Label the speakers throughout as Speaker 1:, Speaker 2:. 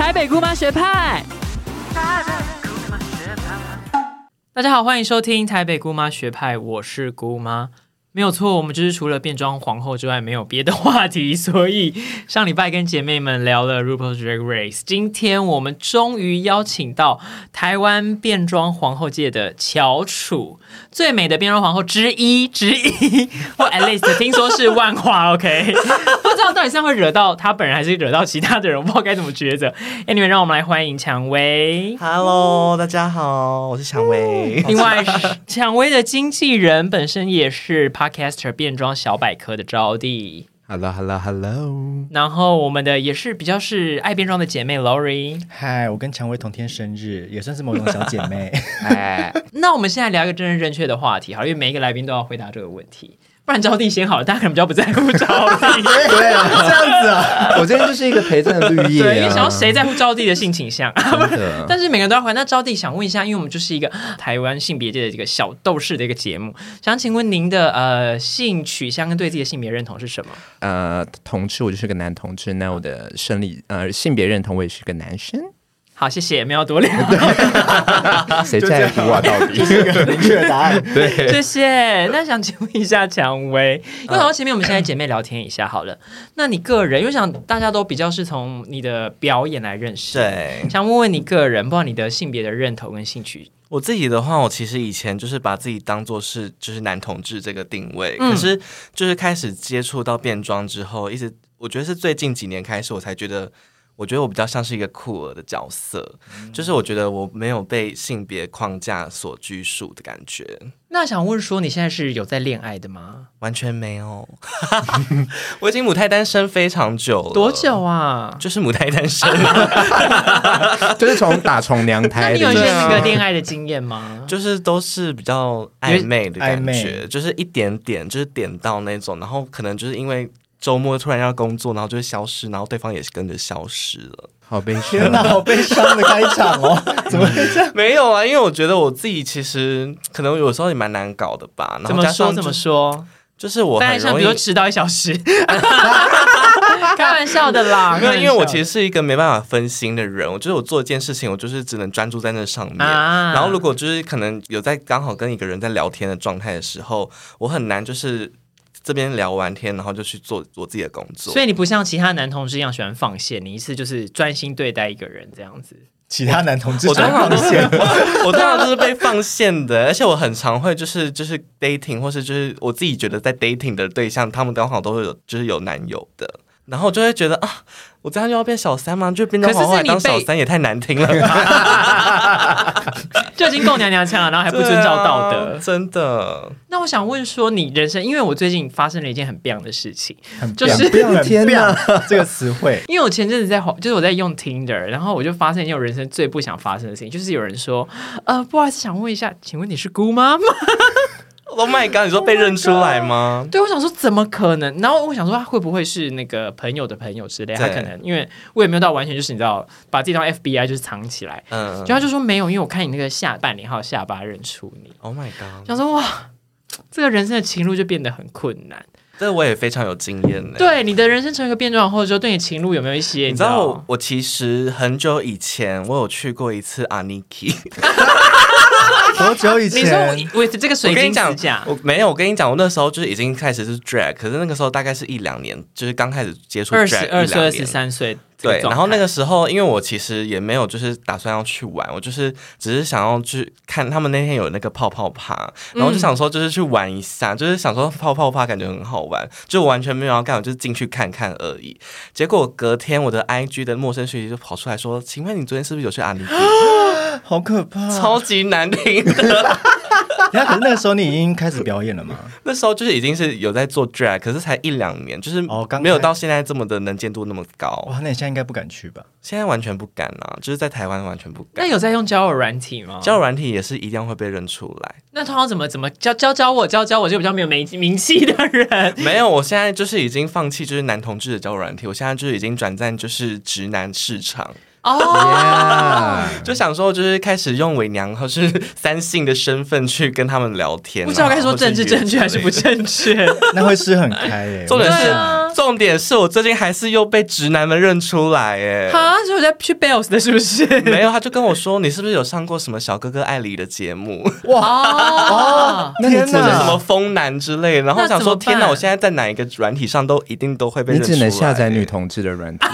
Speaker 1: 台北姑妈学派。大家好，欢迎收听台北姑妈学派，我是姑妈。没有错，我们就是除了变装皇后之外，没有别的话题。所以上礼拜跟姐妹们聊了 RuPaul's Drag Race，今天我们终于邀请到台湾变装皇后界的翘楚，最美的变装皇后之一之一，或 at least 听说是万花。OK，不知道到底是会惹到她本人，还是惹到其他的人，我不知道该怎么抉择。Anyway，让我们来欢迎蔷薇。
Speaker 2: Hello，大家好，我是蔷薇。
Speaker 1: 另外，蔷薇的经纪人本身也是 Podcaster 变装小百科的招娣
Speaker 2: ，Hello，Hello，Hello。
Speaker 1: 然后我们的也是比较是爱变装的姐妹 Lori。
Speaker 3: 嗨，我跟蔷薇同天生日，也算是某种小姐妹。
Speaker 2: 哎，
Speaker 1: 那我们现在聊一个真正正确的话题，好，因为每一个来宾都要回答这个问题，不然招娣先好了，大家可能比较不在乎招娣。
Speaker 3: 对啊，这样子啊，
Speaker 2: 我今天就是一个陪衬的绿叶、啊，
Speaker 1: 对，因为想要谁在乎招娣的性倾向？但是每个人都要回。那招娣想问一下，因为我们就是一个台湾性别界的这个小斗士的一个节目，想请问您的呃性取向跟对自己的性别认同是什么？
Speaker 2: 呃，同志，我就是个男同志，那我的生理呃性别认同我也是个男生，
Speaker 1: 好，谢谢，没有多聊。
Speaker 2: 谁在乎啊？到底？
Speaker 3: 是个明确的答案。
Speaker 2: 对，
Speaker 1: 谢谢。那想请问一下蔷薇，因为好像前面我们现在姐妹聊天一下好了。那你个人，因为想大家都比较是从你的表演来认识，，
Speaker 4: 对
Speaker 1: 想问问你个人，不知道你的性别的认同跟兴趣。
Speaker 4: 我自己的话，我其实以前就是把自己当做是就是男同志这个定位，
Speaker 1: 嗯
Speaker 4: 可是就是开始接触到变装之后，一直我觉得是最近几年开始，我才觉得。我觉得我比较像是一个酷儿的角色，就是我觉得我没有被性别框架所拘束的感觉，
Speaker 1: 那想问说，你现在是有在恋爱的吗？
Speaker 4: 完全没有。我已经母胎单身非常久了，
Speaker 1: 多久？啊？
Speaker 4: 就是母胎单身，
Speaker 2: 就是从打从娘
Speaker 1: 那
Speaker 2: 胎
Speaker 1: 你有一些
Speaker 2: 的意思
Speaker 1: 那个恋爱的经验吗？
Speaker 4: 就是都是比较暧昧的感觉，就是一点点，就是点到那种，然后可能就是因为周末突然要工作，然后就会消失，然后对方也是跟着消失了。
Speaker 2: 好悲伤
Speaker 3: 天哪，好悲伤的开场哦！怎么会这样？
Speaker 4: 没有啊，因为我觉得我自己其实可能有时候也蛮难搞的吧。然
Speaker 1: 怎么说？
Speaker 4: 后加上就
Speaker 1: 怎么？说？
Speaker 4: 就是我很容易
Speaker 1: 比如说迟到一小时，开玩笑的啦。
Speaker 4: 没有，因为我其
Speaker 1: 实
Speaker 4: 实是一个没办法分心的人。我觉得我做一件事情，我就是只能专注在那上面。
Speaker 1: 啊
Speaker 4: 然后如果就是可能有在刚好跟一个人在聊天的状态的时候，我很难就是这边聊完天，然后就去做我自己的工作。
Speaker 1: 所以你不像其他男同志一样喜欢放线，你一次就是专心对待一个人这样子。
Speaker 3: 其他男同志
Speaker 4: 我通常都是 我通常都是被放线的，而且我很常会就是就是 dating 或是就是我自己觉得在 dating 的对象，他们刚好都会有就是有男友的，然后我就会觉得啊，我这样就要变小三吗？就变成
Speaker 1: 可是是
Speaker 4: 皇后来当小三也太难听了吧，
Speaker 1: 就已经够娘娘腔了，然后还不遵照道德。
Speaker 4: 啊 真的。
Speaker 1: 那我想问说，你人生，因为我最近发生了一件很不样的事情，
Speaker 3: 很
Speaker 1: 就是
Speaker 2: 天哪
Speaker 3: 棒这个词汇，
Speaker 1: 因为我前阵子在滑，就是我在用 Tinder，然后我就发现一件我人生最不想发生的事情，就是有人说，呃，不好意思，想问一下，请问你是姑妈吗？
Speaker 4: Oh my god！你说被认出来吗？
Speaker 1: 对，我想说怎么可能？然后我想说他会不会是那个朋友的朋友之类？他可能因为我也没有到完全就是你知道把自己当 FBI 就是藏起来，
Speaker 4: 嗯
Speaker 1: 就他就说没有，因为我看你那个下半脸还有下巴认出你
Speaker 4: ，，Oh my god！
Speaker 1: 想说哇，这个人生的情路就变得很困难。
Speaker 4: 这我也非常有经验呢。
Speaker 1: 对你的人生成为一个变装后之后，对你情路有没有一些
Speaker 4: 你知道我，我其实很久以前我有去过一次阿尼基。
Speaker 3: 多久以前
Speaker 1: 你说
Speaker 3: 我
Speaker 1: ？with 这个水
Speaker 4: 跟你讲
Speaker 1: 指甲，
Speaker 4: 我没有，我跟你讲，我那时候就是已经开始是 drag，可是那个时候大概是一两年，就是刚开始接触
Speaker 1: 二十
Speaker 4: drag
Speaker 1: 二岁、二十
Speaker 4: 一两年。
Speaker 1: 三岁，
Speaker 4: 对，然后那个时候，因为我其实也没有就是打算要去玩，我就是只是想要去看他们那天有那个泡泡趴，然后就想说就是去玩一下，就是想说泡泡趴感觉很好玩，就完全没有要干，我就是进去看看而已。结果隔天我的 IG 的陌生讯息就跑出来说：“请问你昨天是不是有去阿尼基？”
Speaker 3: 好可怕！
Speaker 4: 超级难听的。
Speaker 3: 那可是那个时候你已经开始表演了吗？
Speaker 4: 那时候就是已经是有在做 drag，可是才一两年，就是
Speaker 3: 哦刚
Speaker 4: 没有到现在这么的能见度那么高。
Speaker 3: 哇，那你现在应该不敢去吧？
Speaker 4: 现在完全不敢啊，就是在台湾完全不敢
Speaker 1: 那
Speaker 4: 敢。
Speaker 1: 有在用交友软体吗？
Speaker 4: 交友软体也是一定会被认出来。
Speaker 1: 那通常怎么怎么教教教我教教我就比较没有名名气的人。
Speaker 4: 没有，我现在就是已经放弃就是男同志的交友软体，我现在就是已经转战就是直男市场，
Speaker 1: 哦，
Speaker 2: 呀，
Speaker 4: 就想说就是开始用伪娘或是 三性的身份去跟他们聊天啊。
Speaker 1: 不知道该说政治正确还是不正确。
Speaker 3: 那会是很开耶、
Speaker 4: 重点是
Speaker 1: 啊
Speaker 4: 重重点是我最近还是又被直男们认出来，耶，
Speaker 1: 哈，是我在去 Bells 的，是不是？
Speaker 4: 没有，他就跟我说，你是不是有上过什么小哥哥爱里的节目？
Speaker 1: 哇哦，
Speaker 2: 那你只
Speaker 3: 天哪
Speaker 2: 能
Speaker 4: 什么风男之类的，然后我想说，天哪，我现在在哪一个软体上都一定都会被
Speaker 2: 你
Speaker 4: 认出来。
Speaker 2: 只能下载女同志的软体。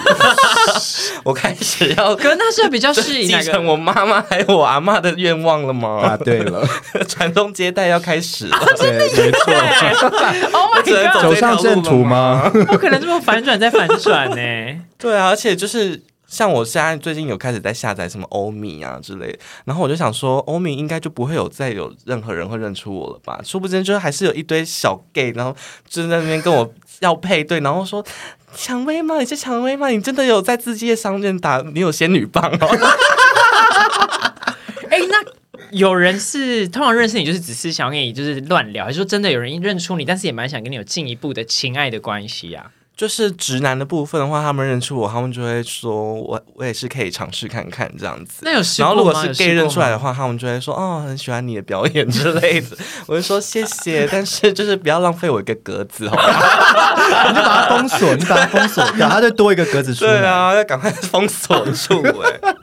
Speaker 4: 我开始要
Speaker 1: 可是那是比较适
Speaker 4: 继
Speaker 1: 宜哪个？
Speaker 4: 承我妈妈还有我阿妈的愿望了吗？啊？
Speaker 2: 对了，
Speaker 4: 传宗接代要开始了，
Speaker 2: 对，没错。
Speaker 1: Oh
Speaker 4: 我只能
Speaker 1: my
Speaker 4: 走
Speaker 1: god！
Speaker 2: 走上正途吗？
Speaker 1: 不可能这么反转再反转呢。
Speaker 4: 对啊，而且就是像我现在最近有开始在下载什么欧米啊之类的，然后我就想说，欧米应该就不会有再有任何人会认出我了吧？殊不知就是还是有一堆小 gay，然后就在那边跟我要配对，然后说。蔷薇吗？你是蔷薇吗？你真的有在字界商店打？你有仙女棒哦？
Speaker 1: 哎，那有人是通常认识你，就是只是想跟你就是乱聊，还是说真的有人认出你，但是也蛮想跟你有进一步的情爱的关系啊？
Speaker 4: 就是直男的部分的话，他们认出我，他们就会说我我也是可以尝试看看这样子。
Speaker 1: 那有试
Speaker 4: 然？后如果是
Speaker 1: 有试
Speaker 4: gay 认出来的，话，他们就会说哦，很喜欢你的表演之类的。我就说谢谢，但是就是不要浪费我一个格子，好吧？
Speaker 3: 你就把它封锁，你把它封锁掉，它就多一个格子出来。
Speaker 4: 对啊，要赶快封锁住哎、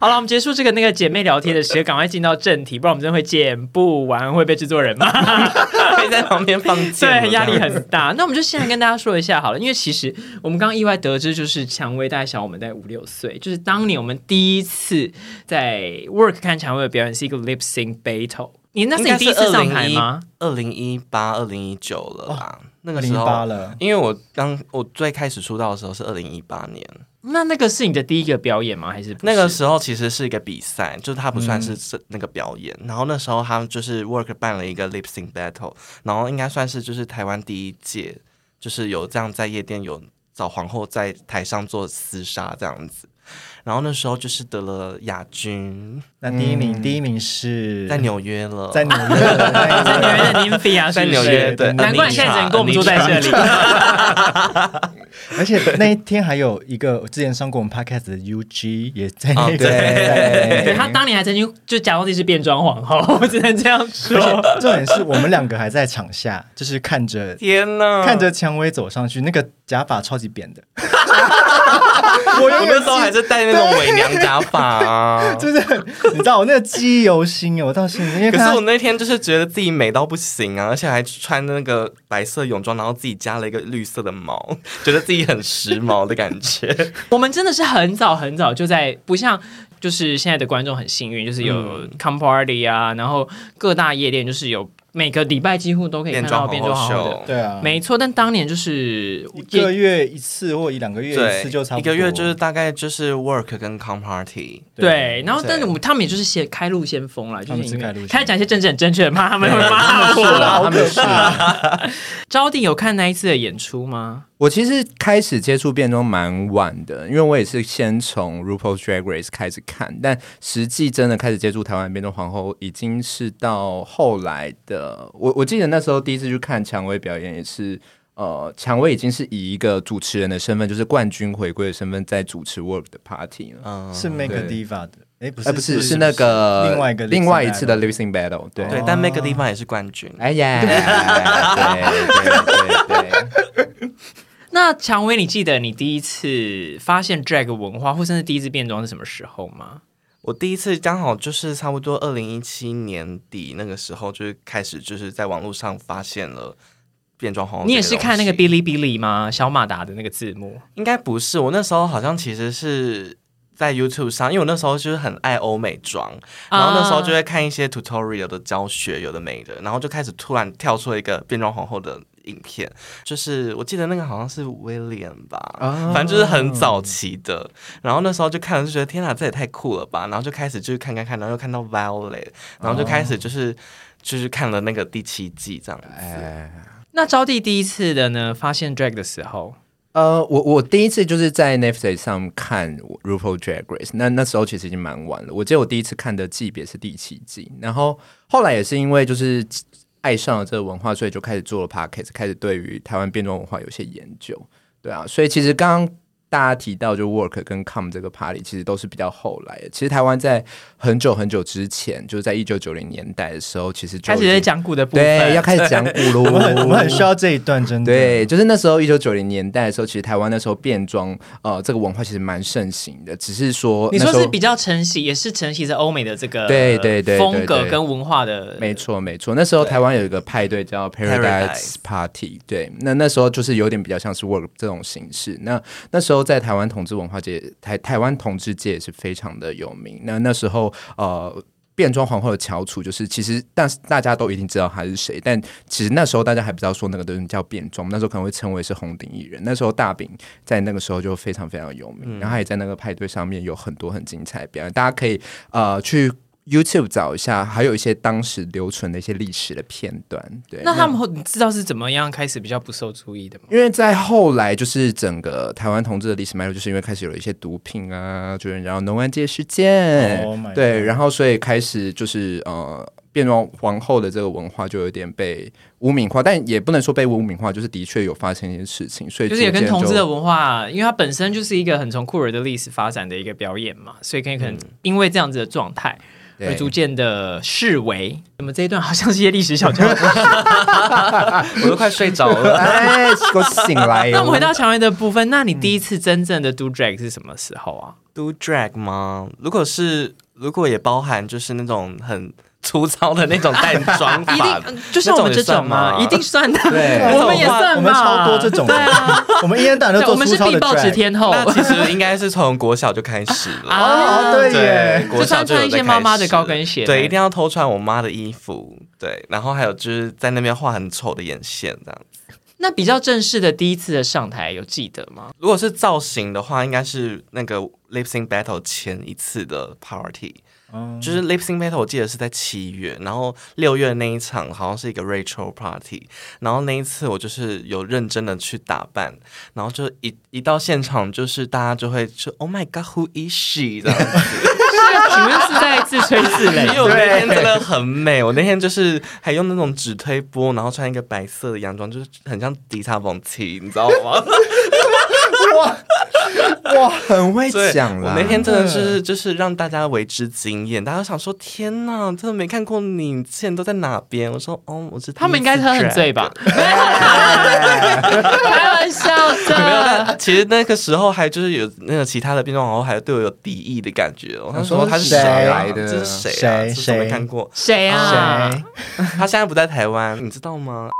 Speaker 1: 好了，我们结束这个那个姐妹聊天的时间，赶快进到正题，不然我们真的会剪不完，会被制作人骂。
Speaker 4: 可以在旁边放
Speaker 1: 对，压力很大。那我们就先来跟大家说一下好了，因为其实我们刚刚意外得知，就是蔷薇大概小我们在五六岁，就是当年我们第一次在 Work 看蔷薇的表演是一个 lip sync battle。你那是你第一次上台吗？
Speaker 4: 二零一八、二零一九了啦，那个时
Speaker 3: 零
Speaker 4: 候
Speaker 3: 八了，
Speaker 4: 因为我刚我最开始出道的时候是二零一八年，
Speaker 1: 那那个是你的第一个表演吗？还是是
Speaker 4: 那个时候其实是一个比赛，就是它不算是这那个表演。然后那时候他们就是 Work 办了一个 Lip Sync Battle，然后应该算是就是台湾第一届，就是有这样在夜店有找皇后在台上做厮杀这样子。然后那时候就是得了亚军，
Speaker 3: 那第一名，第一名是？
Speaker 4: 在纽约了，
Speaker 3: 在纽约。
Speaker 1: 在纽约的 Nymphia，
Speaker 4: 在
Speaker 1: 是不是？
Speaker 4: 纽约对
Speaker 1: 难怪你现在只能跟我们住在这里。
Speaker 3: 而且那一天还有一个之前上过我们 podcast 的 UG 也在那
Speaker 4: 哦
Speaker 3: 个，
Speaker 1: 对
Speaker 2: 对
Speaker 1: 他当年还曾经就假装自己是变装皇后，我只能这样说。
Speaker 3: 重点是我们两个还在场下，就是看着
Speaker 4: 天哪！
Speaker 3: 看着蔷薇走上去，那个假发超级扁的，
Speaker 4: 我我那时候还是戴那种伪娘假发啊。
Speaker 3: 就是你知道我那个记忆犹新哦，我到现在因为
Speaker 4: 可是我那天就是觉得自己美到不行啊，而且还穿那个白色泳装，然后自己加了一个绿色的毛，觉得自己很时髦的感觉。
Speaker 1: 我们真的是很早很早就在，不像就是现在的观众很幸运，就是有
Speaker 4: 嗯
Speaker 1: come party 啊，然后各大夜店就是有每个礼拜几乎都可以看到变
Speaker 4: 变装
Speaker 1: 装皇后的。
Speaker 3: 对啊，
Speaker 1: 没错，但当年就是
Speaker 3: 一个月一次或一两个月一次就差不多，
Speaker 4: 一个月就是大概就是 work 跟 come party。
Speaker 1: 对，然后但是我们他们也就是先开路先锋了，就
Speaker 3: 是开路先锋
Speaker 1: 开始讲一些政治很正确的，怕他们会骂
Speaker 3: 是
Speaker 1: 我
Speaker 3: 的，
Speaker 1: 了。
Speaker 3: 好可怕。
Speaker 1: 招娣有看那一次的演出吗？
Speaker 2: 我其实开始接触变装蛮晚的，因为我也是先从 RuPaul's Drag Race 开始看，但实际真的开始接触台湾变装皇后，已经是到后来的。我我记得那时候第一次去看蔷薇表演，也是呃，蔷薇已经是以一个主持人的身份，就是冠军回归的身份，在主持 Work 的 Party 了。
Speaker 4: 嗯，
Speaker 3: 是 Make
Speaker 2: a
Speaker 3: Diva 的，哎，不是，
Speaker 2: 呃，不是，是那个
Speaker 3: 另外一个
Speaker 2: 另外一次的
Speaker 3: battle
Speaker 2: Lip Sync Battle，对。
Speaker 4: 对，但 make 个地方也是冠军。
Speaker 2: 哎呀，对对对对，
Speaker 1: 那蔷薇，你记得你第一次发现 drag 文化，或甚至第一次变装是什么时候吗？
Speaker 4: 我第一次刚好就是差不多二零一七年底那个时候，就是开始就是在网络上发现了变装皇后。
Speaker 1: 你也是看那个哔哩哔哩吗？小马达的那个字幕。
Speaker 4: 应该不是，我那时候好像其实是在 YouTube 上，因为我那时候就是很爱欧美妆，然后那时候就会看一些 tutorial 的教学，有的没的，然后就开始突然跳出了一个变装皇后的影片，就是我记得那个好像是 William 吧，
Speaker 2: 哦
Speaker 4: 反正就是很早期的，然后那时候就看了就觉得天哪，这也太酷了吧，然后就开始就是看看看，然后又看到 Violet，然后就开始就是。就是看了那个第七季这样子，
Speaker 2: 哎。
Speaker 1: 那招娣第一次的呢，发现 drag 的时候，
Speaker 2: 呃，我我第一次就是在 Netflix 上看 RuPaul Drag Race，那那时候其实已经蛮晚了。我记得我第一次看的季别是第七季，然后后来也是因为就是爱上了这个文化，所以就开始做了 podcast，开始对于台湾变装文化有些研究。对啊，所以其实刚刚大家提到就 work 跟 come 这个 party，其实都是比较后来的。其实台湾在很久很久之前，就是在一九九零年代的时候，其实就
Speaker 1: 开始在讲古的部分，
Speaker 2: 对要开始讲古喽。
Speaker 3: 我们很我们很需要这一段，真的。
Speaker 2: 对，就是那时候一九九零年代的时候，其实台湾那时候变装呃这个文化其实蛮盛行的，只是说
Speaker 1: 你说是比较承袭，也是承袭着欧美的这个
Speaker 2: 对对对对
Speaker 1: 风格跟文化的，
Speaker 2: 没错，没错。那时候台湾有一个派对叫 Paradise
Speaker 4: Paradise
Speaker 2: Party，对，那那时候就是有点比较像是 work 这种形式。那那时候在台湾同志文化界，台台湾同志界也是非常的有名。那那时候呃。变装皇后的翘楚，就是其实，但是大家都一定知道他是谁，但其实那时候大家还不知道说那个东西叫变装，那时候可能会称为是红顶艺人。那时候大饼在那个时候就非常非常有名，然后他也在那个派对上面有很多很精彩的表演，大家可以呃去 YouTube 找一下，还有一些当时留存的一些历史的片段。对，
Speaker 1: 那他们会你知道是怎么样开始比较不受注意的吗？
Speaker 2: 因为在后来，就是整个台湾同志的历史脉络，就是因为开始有了一些毒品啊，就是然后农安街事件
Speaker 3: Oh
Speaker 2: 对，然后所以开始就是呃，变装皇后的这个文化就有点被污名化，但也不能说被污名化，就是的确有发生一些事情，所以
Speaker 1: 就是也跟同志的文化，因为它本身就是一个很从酷儿的历史发展的一个表演嘛，所以可以可能因为这样子的状态。
Speaker 2: 对
Speaker 1: 而逐渐的视为，那么这一段好像是一些历史小教室。
Speaker 4: 我都快睡着了。
Speaker 2: 哎，给我醒来！
Speaker 1: 那我们回到蔷薇的部分，那你第一次真正的 do drag 是什么时候啊
Speaker 4: ？Do drag 吗？如果是，如果也包含就是那种很粗糙的那种淡妆
Speaker 1: 一
Speaker 4: 法，
Speaker 1: 定就是我们这种吗？一定算的，
Speaker 2: 对。
Speaker 1: 我们也算吧，
Speaker 3: 我们超多这种。的，
Speaker 1: 对啊，
Speaker 3: 我们一天到晚都
Speaker 1: 对我们
Speaker 3: 做粗糙的
Speaker 1: 是必报纸天后。
Speaker 4: 那其实应该是从国小就开始了。
Speaker 1: 啊
Speaker 3: 哦，对
Speaker 4: 对
Speaker 3: 耶，
Speaker 4: 国
Speaker 1: 就穿穿一些妈妈的高跟鞋，
Speaker 4: 对，一定要偷穿我妈的衣服，对，然后还有就是在那边画很丑的眼线，这样。
Speaker 1: 那比较正式的第一次的上台有记得吗？
Speaker 4: 如果是造型的话，应该是那个 lip sync battle 前一次的 party，、
Speaker 3: 嗯
Speaker 4: 就是 lip sync battle 我记得是在七月，然后六月那一场好像是一个 Rachel party，然后那一次我就是有认真的去打扮，然后就一一到现场就是大家就会说 Oh my God who is she 这样子。
Speaker 1: 请问是在自吹自擂
Speaker 4: 因为我那天真的很美，我那天就是还用那种纸推波，然后穿一个白色的洋装，就是很像迪卡蒙奇，你知道吗？
Speaker 2: 哇哇，很会
Speaker 4: 对，
Speaker 2: 讲啦。
Speaker 4: 我那天真的是就是让大家为之惊艳，大家想说天哪，真的没看过你，你之前都在哪边？我说哦，我是
Speaker 1: 他们应该是喝很醉
Speaker 4: 吧。
Speaker 1: 吧？开玩笑
Speaker 4: 没有，
Speaker 1: 的。
Speaker 4: 其实那个时候还就是有那个其他的变装皇后还对我有敌意的感觉哦。他
Speaker 2: 说
Speaker 4: 说他是
Speaker 2: 谁？来的
Speaker 4: 这是谁啊？
Speaker 3: 谁
Speaker 4: 这是我没看过。
Speaker 1: 谁啊？
Speaker 3: 谁？
Speaker 4: 他现在不在台湾，你知道吗？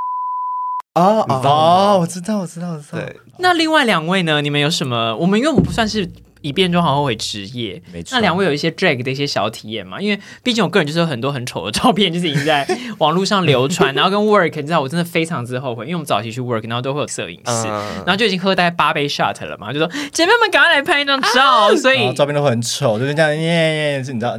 Speaker 3: 哦哦，我知道，我知道，我知道。
Speaker 4: 对，
Speaker 1: 那另外两位呢？你们有什么？我们因为我们不算是以变装好后悔职业，
Speaker 2: 没错
Speaker 1: 那两位有一些 drag 的一些小体验嘛？因为毕竟我个人就是有很多很丑的照片，就是已经在 网络上流传，然后跟 work，你知道我真的非常之后悔，因为我们早期去 work，然后都会有摄影师。
Speaker 4: 嗯
Speaker 1: 然后就已经喝大概八杯 shot 了嘛，就说姐妹们赶快来拍一张照，所以
Speaker 3: 照片都很丑，就是这样耶耶，是你知道，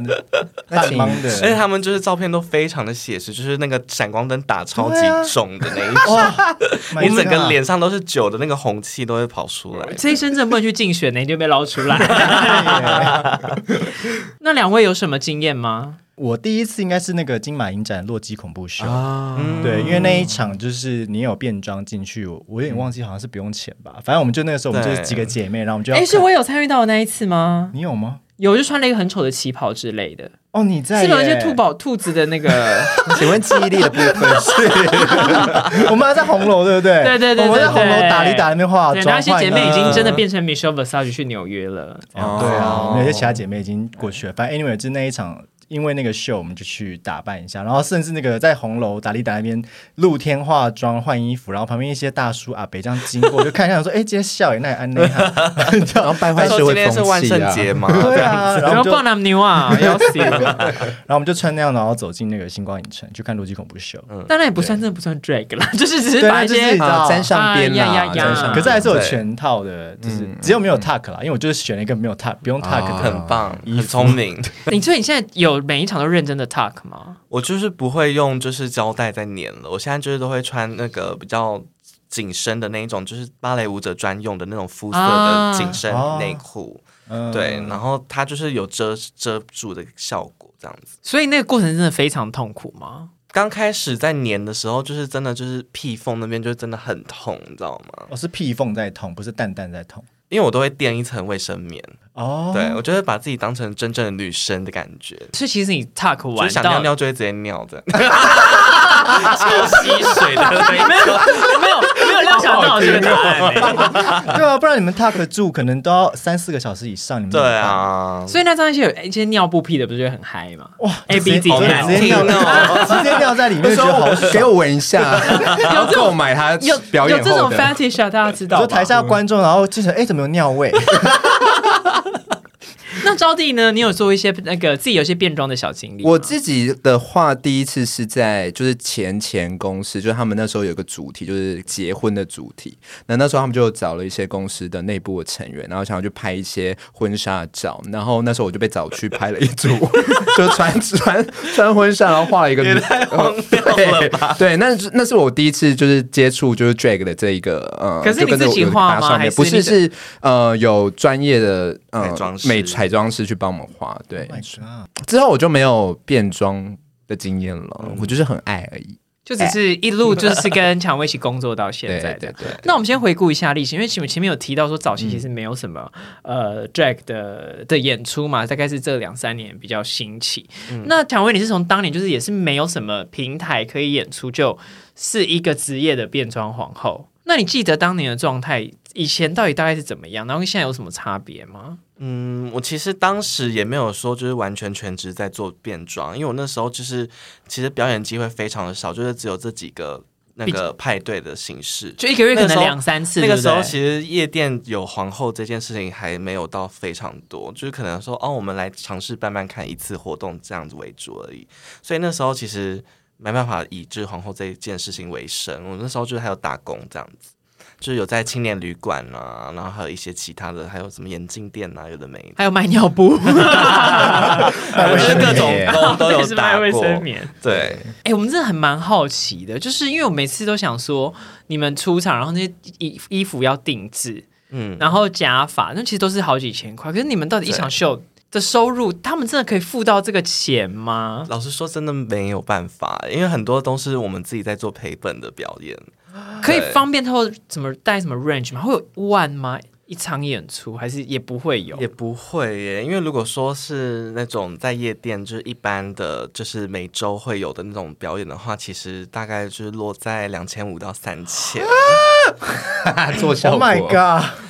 Speaker 3: 那
Speaker 2: 请
Speaker 3: 忙
Speaker 4: 而且。他们就是照片都非常的写实，就是那个闪光灯打超级
Speaker 3: 对啊
Speaker 4: 重的那一种，
Speaker 3: 哇，
Speaker 4: 你整个脸上都是酒的那个红气都会跑出来。
Speaker 1: 这一生真的不能去竞选呢，你就被捞出来。那两位有什么经验吗？
Speaker 3: 我第一次应该是那个金马影展洛基恐怖秀。
Speaker 2: 啊，
Speaker 4: 嗯
Speaker 3: 对，因为那一场就是你有变装进去，我我有点忘记，好像是不用钱吧。反正我们就那个时候，我们就是几个姐妹，然后我们就要
Speaker 1: 哎，是我有参与到的那一次吗？
Speaker 3: 你有吗？
Speaker 1: 有，就穿了一个很丑的旗袍之类的，
Speaker 3: 哦，你在
Speaker 1: 是有一些兔宝兔子的那个，
Speaker 2: 请问记忆力的部分是？
Speaker 3: 我们还在红楼，对不对？
Speaker 1: 对对对
Speaker 3: 我们在红楼打理打那边化
Speaker 1: 对，
Speaker 3: 妆。
Speaker 1: 那些姐妹已经真的
Speaker 3: 换
Speaker 1: 变成 Michelle Versace 去纽约了。
Speaker 3: 对啊，有些其他姐妹已经过去了。反正 anyway，就那一场，因为那个秀，我们就去打扮一下，然后甚至那个在红楼打理打那边露天化妆换衣服，然后旁边一些大叔阿北这样经过，就看一下说，哎，今天笑也那也安内哈，
Speaker 2: 然后败坏
Speaker 4: 他说今
Speaker 2: 社会风
Speaker 4: 天是万
Speaker 2: 气啊！
Speaker 4: 圣节嘛，
Speaker 3: 对啊，然后我们就
Speaker 1: 然后棒男牛啊，要死！
Speaker 3: 然后我们就穿那样，然后走进那个星光影城去看洛基恐怖秀。
Speaker 1: 嗯当然也不算，真的不算 drag 啦，就是只是把一些
Speaker 2: 沾上边啦，沾上
Speaker 3: 可是还是有全套的，就是
Speaker 2: 嗯
Speaker 3: 只有没有 tuck 啦，因为我就是选了一个没有 tuck，不用的。
Speaker 4: 很棒，很聪明。
Speaker 1: 你所以你现在有每一场都认真的 talk 吗？
Speaker 4: 我就是不会用就是胶带在粘了，我现在就是都会穿那个比较紧身的那一种，就是芭蕾舞者专用的那种肤色
Speaker 1: 啊
Speaker 4: 的紧身
Speaker 3: 哦
Speaker 4: 内裤，
Speaker 3: 嗯
Speaker 4: 对，然后它就是有遮遮住的效果，这样子。
Speaker 1: 所以那个过程真的非常痛苦吗？
Speaker 4: 刚开始在粘的时候，就是真的就是屁缝那边就真的很痛，你知道吗？
Speaker 3: 我是屁缝在痛，不是蛋蛋在痛。
Speaker 4: 因为我都会垫一层卫生棉，
Speaker 3: 哦，
Speaker 4: 对我觉得把自己当成真正的女生的感觉，
Speaker 1: 所以其实你 tuck
Speaker 4: 就
Speaker 1: 完到
Speaker 4: 想尿尿就会直接尿的，超吸水的那
Speaker 1: 没有没有没有料想到这个答案欸、
Speaker 3: 对啊，不然你们 tuck 住可能都要三四个小时以上，你们
Speaker 4: 对，啊，
Speaker 1: 所以那张一些有一些尿布屁的，不是觉得很嗨吗？
Speaker 3: 哇
Speaker 1: A B
Speaker 3: 直接
Speaker 1: D
Speaker 3: 直接直接尿
Speaker 4: 好好
Speaker 3: 直接尿在里面，觉得好爽。
Speaker 2: 给我闻一下，然后购买他
Speaker 1: 有
Speaker 2: 表
Speaker 1: 有这种
Speaker 2: 演后的。
Speaker 1: fetish 啊，大家知道吧？
Speaker 3: 就台下观众，然后进来，哎，怎么有尿味？
Speaker 1: 那招娣呢？你有做一些那个自己有一些变装的小经历？
Speaker 2: 我自己的话，第一次是在就是前前公司，就是他们那时候有个主题，就是结婚的主题。那那时候他们就找了一些公司的内部的成员，然后想要去拍一些婚纱照。然后那时候我就被找去拍了一组，就穿穿穿婚纱，然后画了一个
Speaker 4: 也太荒谬了吧！
Speaker 2: 对，那是那是我第一次就是接触就是 drag 的这一个呃，
Speaker 1: 可是你自己画吗还是
Speaker 2: 不是是呃有专业的呃
Speaker 4: 彩妆师
Speaker 2: 美彩妆师去帮我们画，对！之后我就没有变装的经验了，我就是很爱而已。
Speaker 1: 就只是一路就是跟蔷薇一起工作到现在 的。
Speaker 2: 对对，
Speaker 1: 那我们先回顾一下历史，因为前面前面有提到说早期其实没有什么、呃 drag 的的演出嘛，大概是这两三年比较兴起。那蔷薇你是从当年就是也是没有什么平台可以演出，就是一个职业的变装皇后。那你记得当年的状态，以前到底大概是怎么样？然后跟现在有什么差别吗？
Speaker 4: 嗯，我其实当时也没有说就是完全全职在做变装，因为我那时候就是其实表演机会非常的少，就是只有这几个那个派对的形式。
Speaker 1: 就一个月可能两三次，
Speaker 4: 那个时候其实夜店有皇后这件事情还没有到非常多，就是可能说哦，我们来尝试办办看一次活动这样子为主而已。所以那时候其实没办法以治皇后这一件事情为生，我那时候就是还有打工这样子。就是有在青年旅馆啊，然后还有一些其他的，还有什么眼镜店啊，有的没的，
Speaker 1: 还有卖尿布，
Speaker 4: 就是各种工都有
Speaker 1: 也是卖卫
Speaker 4: 打过。
Speaker 1: 生棉。
Speaker 4: 对，
Speaker 1: 哎、我们真的很蛮好奇的，就是因为我每次都想说，你们出场，然后那些衣衣服要定制，
Speaker 4: 嗯，
Speaker 1: 然后假发，那其实都是好几千块。可是你们到底一场秀的收入，他们真的可以付到这个钱吗？
Speaker 4: 老实说，真的没有办法，因为很多都是我们自己在做赔本的表演。
Speaker 1: 可以方便透怎么带什么 range 吗？会有万吗？一场演出还是也不会有？
Speaker 4: 也不会耶，因为如果说是那种在夜店，就是一般的，就是每周会有的那种表演的话，其实大概就是落在两千五到三千。
Speaker 2: 做效
Speaker 3: Oh
Speaker 2: 果
Speaker 3: my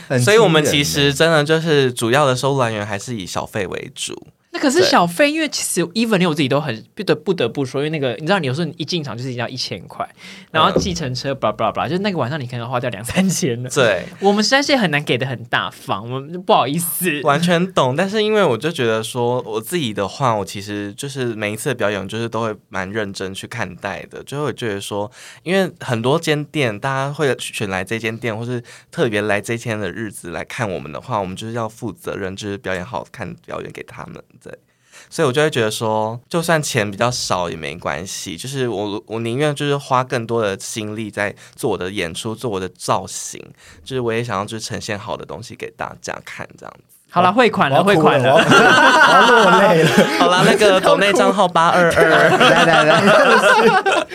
Speaker 3: god！
Speaker 4: 所以我们其实真的就是主要的收入来源还是以小费为主。
Speaker 1: 那可是小费，因为其实 even 连我自己都很不得不得不说，因为那个你知道，你有时候你一进场就是要一千块，然后计程车 blah blah blah，就是那个晚上你可能花掉两三千了。
Speaker 4: 对，
Speaker 1: 我们实在是很难给的很大方，我们不好意思。
Speaker 4: 完全懂。但是因为我就觉得说，我自己的话，我其实就是每一次的表演，就是都会蛮认真去看待的，就会觉得说，因为很多间店，大家会选来这间店，或是特别来这天的日子来看我们的话，我们就是要负责任，就是表演好看表演给他们。对。所以我就会觉得说，就算钱比较少也没关系，就是我我宁愿就是花更多的心力在做我的演出，做我的造型，就是我也想要就是呈现好的东西给大家看，这样子。
Speaker 1: 好了，汇款了，汇款了。
Speaker 3: 哭了，我要落泪了。
Speaker 4: 好了，那个 抖内账号八二二，
Speaker 2: 来来来，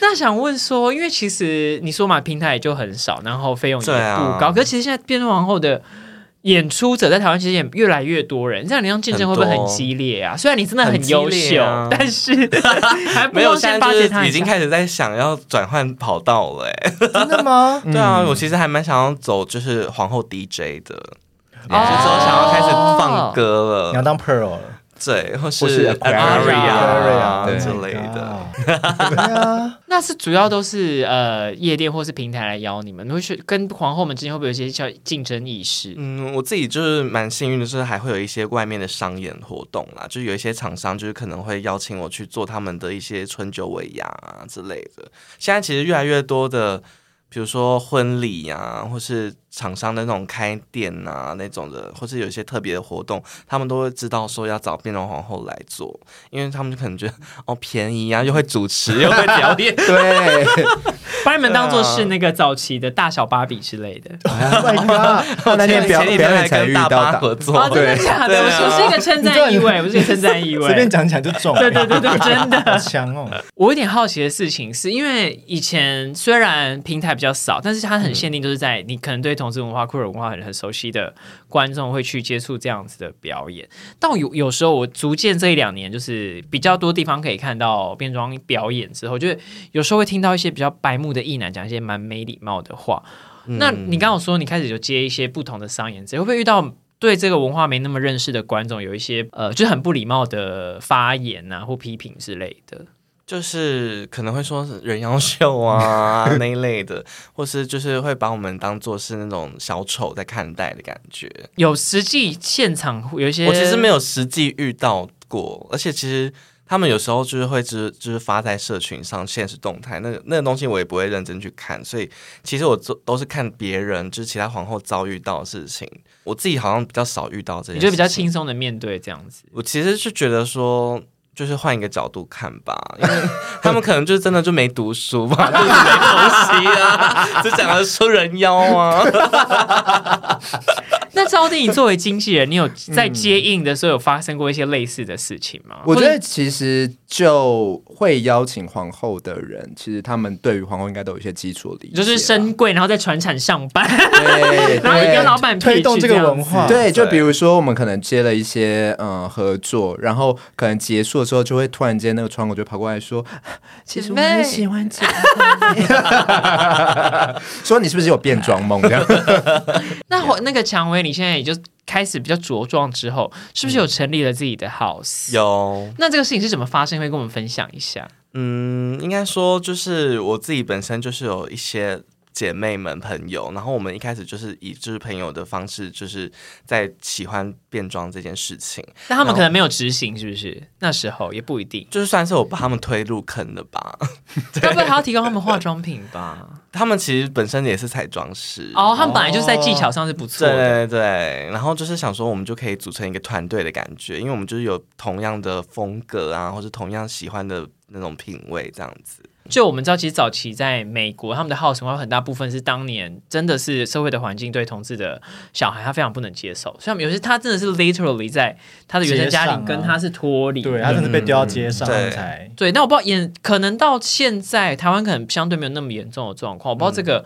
Speaker 1: 那想问说，因为其实你说嘛，平台也就很少，然后费用也不高，可是其实现在变装皇后的。演出者在台湾其实也越来越多人，这样你让竞争会不会很激烈啊？虽然你真的很优秀，
Speaker 4: 啊。
Speaker 1: 但是 还
Speaker 4: 没有，
Speaker 1: 用先
Speaker 4: 现在就
Speaker 1: 巴结他一下。
Speaker 4: 是已经开始在想要转换跑道了，哎，
Speaker 3: 真的吗？
Speaker 4: 对啊，我其实还蛮想要走就是皇后 DJ 的，
Speaker 1: 哦
Speaker 4: 就是说想要开始放歌了，
Speaker 3: 你要当 Pearl 了
Speaker 4: 对，或
Speaker 2: 或是
Speaker 4: 是
Speaker 2: Aquaria
Speaker 4: Aquaria
Speaker 2: 对
Speaker 4: 之类的。。
Speaker 3: 对啊，
Speaker 1: 那是主要都是呃夜店或是平台来邀你们，你会去跟皇后们之间会不会有一些叫竞争意识？
Speaker 4: 嗯，我自己就是蛮幸运的，是还会有一些外面的商演活动啦，就是有一些厂商就是可能会邀请我去做他们的一些春酒尾牙啊之类的。现在其实越来越多的，比如说婚礼啊，或是厂商的那种开店啊那种的，或是有一些特别的活动，他们都会知道说要找变装皇后来做，因为他们就可能觉得哦便宜啊，又会主持又会表演。
Speaker 2: 对，
Speaker 1: 把你们当做是那个早期的大小芭比之类的。
Speaker 3: Oh！
Speaker 2: 他那天表表演才遇到
Speaker 4: 合作？对啊
Speaker 1: 我是一个称赞意味，我是一个称赞意味
Speaker 3: 随便
Speaker 1: 味。
Speaker 3: 讲讲就中。
Speaker 1: 对对对对，真
Speaker 3: 好
Speaker 1: 的。
Speaker 3: 强哦！
Speaker 1: 我有点好奇的事情是，因为以前虽然平台比较少，但是它很限定，就是在你可能对同同志文化、酷儿文化很很熟悉的观众会去接触这样子的表演。但有有时候我逐渐这一两年，就是比较多地方可以看到变装表演之后，就是有时候会听到一些比较白目的艺男讲一些蛮没礼貌的话。那你刚刚有说你开始就接一些不同的商演，会不会遇到对这个文化没那么认识的观众有一些呃，就是很不礼貌的发言啊或批评之类的？
Speaker 4: 就是可能会说是人妖秀啊 那一类的，或是就是会把我们当做是那种小丑在看待的感觉。
Speaker 1: 有实际现场有一些，
Speaker 4: 我其实没有实际遇到过，而且其实。他们有时候就是会就是就是发在社群上现实动态，那个那个东西我也不会认真去看，所以其实我都都是看别人就是其他皇后遭遇到的事情，我自己好像比较少遇到这些，你
Speaker 1: 就比较轻松的面对这样子。
Speaker 4: 我其实是觉得说，就是换一个角度看吧，因为 他们可能就真的就没读书吧，就是没东西啊，就讲的出人妖啊。
Speaker 1: 那招娣，你作为经纪人，你有在接应的时候有发生过一些类似的事情吗？
Speaker 2: 我觉得其实就会邀请皇后的人，其实他们对于皇后应该都有一些基础的理
Speaker 1: 解，就是升贵，然后在船厂上班，
Speaker 2: 对，
Speaker 1: 然后跟老板
Speaker 3: 推动这个文化。
Speaker 2: 对，就比如说我们可能接了一些嗯合作，然后可能结束的时候，就会突然间那个窗口就跑过来说：“ 其实我很喜欢这 说你是不是有变装梦？这样？
Speaker 1: 那我那个蔷薇。你现在也就开始比较茁壮之后，是不是有成立了自己的 house？
Speaker 4: 有。
Speaker 1: 那这个事情是怎么发生？会跟我们分享一下。
Speaker 4: 嗯，应该说就是我自己本身就是有一些。姐妹们、朋友，然后我们一开始就是以就是朋友的方式，就是在喜欢变装这件事情。
Speaker 1: 但他们可能没有执行，是不是？那时候也不一定，
Speaker 4: 就是算是我把他们推入坑的吧。
Speaker 1: 该不会还要提供他们化妆品吧？
Speaker 4: 他们其实本身也是彩妆师
Speaker 1: 哦，他们本来就是在技巧上是不错
Speaker 4: 的。对对，然后就是想说，我们就可以组成一个团队的感觉，因为我们就是有同样的风格啊，或是同样喜欢的那种品味，这样子。
Speaker 1: 就我们知道，其实早期在美国，他们的 house 文化很大部分是当年真的是社会的环境对同志的小孩他非常不能接受，所以有些他真的是 literally 在他的原生家庭跟他是脱离，
Speaker 3: 对他真的被丢到街上才
Speaker 1: 对。但我不知道，也可能到现在台湾可能相对没有那么严重的状况，我不知道这个。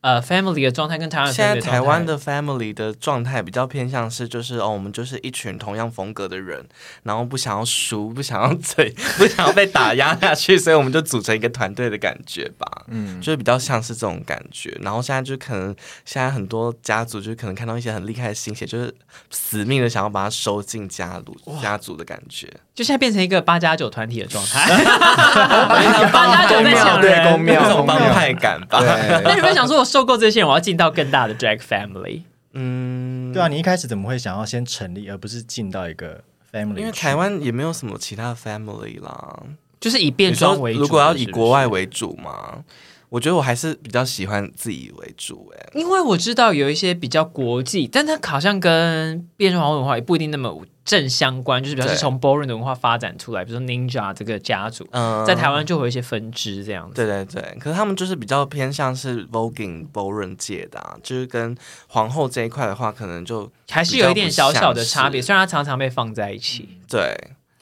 Speaker 1: 呃，family 的状态跟台湾
Speaker 4: 现在台湾的 family 的状态比较偏向是，就是哦，我们就是一群同样风格的人，然后不想要输，不想要嘴，不想要被打压下去，所以我们就组成一个团队的感觉吧。嗯，就是比较像是这种感觉。然后现在就可能现在很多家族就可能看到一些很厉害的新血，就是死命的想要把它收进家族家族的感觉，
Speaker 1: 就现在变成一个八加九团体的状态。八加九在抢
Speaker 2: 对公庙
Speaker 4: 那种帮派感吧。
Speaker 1: 那有没有想说我？受够这些，我要进到更大的 drag family。
Speaker 3: 嗯，对啊，你一开始怎么会想要先成立，而不是进到一个 family？
Speaker 4: 因为台湾也没有什么其他 family 啦，
Speaker 1: 就是以变装为主。
Speaker 4: 如果要以国外为主嘛，我觉得我还是比较喜欢自己为主。哎，
Speaker 1: 因为我知道有一些比较国际，但它好像跟变装文化也不一定那么。正相关就是表示从 boring 的文化发展出来，比如说 Ninja 这个家族，嗯在台湾就会有一些分支这样子。
Speaker 4: 对对对，可是他们就是比较偏向是 Voguing boring 界的，啊就是跟皇后这一块的话，可能就
Speaker 1: 还是有一点小小的差别。虽然它常常被放在一起，
Speaker 4: 对，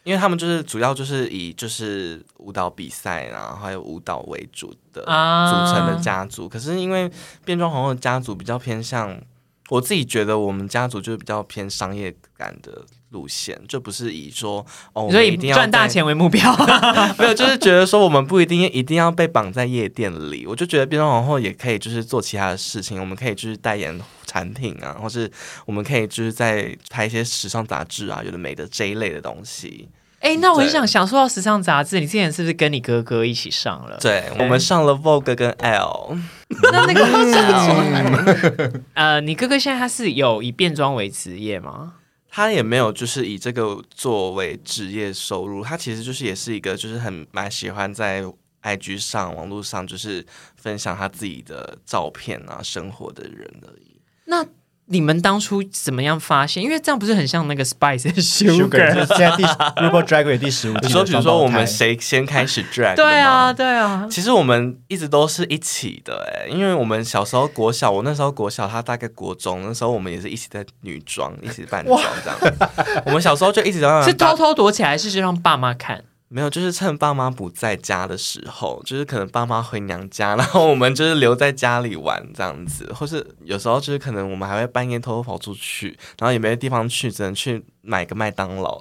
Speaker 4: 因为他们就是主要就是以就是舞蹈比赛啊，还有舞蹈为主的组成的家族。可是因为变装皇后家族比较偏向，我自己觉得我们家族就是比较偏商业感的。路线就不是以说哦，
Speaker 1: 所以赚大钱为目标，
Speaker 4: 没有，就是觉得说我们不一定一定要被绑在夜店里。我就觉得变装皇后也可以，就是做其他的事情。我们可以就是代言产品啊，或是我们可以就是在拍一些时尚杂志啊，有的没的这一类的东西。
Speaker 1: 哎，那我很想想说到时尚杂志，你之前是不是跟你哥哥一起上了？
Speaker 4: 对，我们上了 Vogue 跟 L。
Speaker 1: 那那个 呃，你哥哥现在他是有以变装为职业吗？
Speaker 4: 他也没有就是以这个作为职业收入，他其实就是也是一个就是很蛮喜欢在 IG 上网络上就是分享他自己的照片啊生活的人而已。
Speaker 1: 那。你们当初怎么样发现？因为这样不是很像那个 Spice Sugar？
Speaker 3: 现在第 Ripple Drag 第十五季。
Speaker 4: 说，比如说我们谁先开始 drag？
Speaker 1: 对啊，对啊。
Speaker 4: 其实我们一直都是一起的，哎，因为我们小时候国小，我那时候国小，他大概国中，那时候我们也是一起在女装，一起扮装这样。我们小时候就一直这样
Speaker 1: 是偷偷躲起来，是让爸妈看。
Speaker 4: 没有，就是趁爸妈不在家的时候，就是可能爸妈回娘家，然后我们就是留在家里玩这样子，或是有时候就是可能我们还会半夜偷偷跑出去，然后也没地方去，只能去买个麦当劳。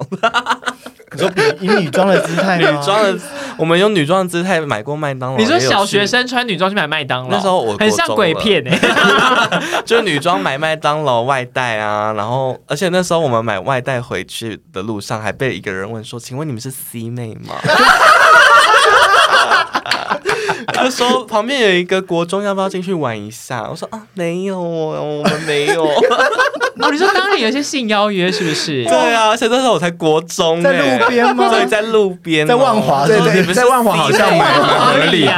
Speaker 3: 你说以女装的姿态
Speaker 4: 女？装的，我们用女装的姿态买过麦当劳。
Speaker 1: 你说小学生穿女装去买麦当劳，
Speaker 4: 那时候我
Speaker 1: 很像鬼片哎、
Speaker 4: 就是女装买麦当劳外带啊，然后而且那时候我们买外带回去的路上，还被一个人问说：“请问你们是 C 妹吗？” 他说旁边有一个国中，要不要进去玩一下？我说啊，没有哦，我们没有。
Speaker 1: 哦，你说当然有些性邀约是不是？
Speaker 4: 对啊，而且那时候我才国中、
Speaker 3: 在
Speaker 4: 欸
Speaker 3: 路边吗
Speaker 4: 对，在路边哦、
Speaker 3: 在万华
Speaker 2: 对对，
Speaker 3: 是不是
Speaker 2: 在万华好像蛮蛮合理的。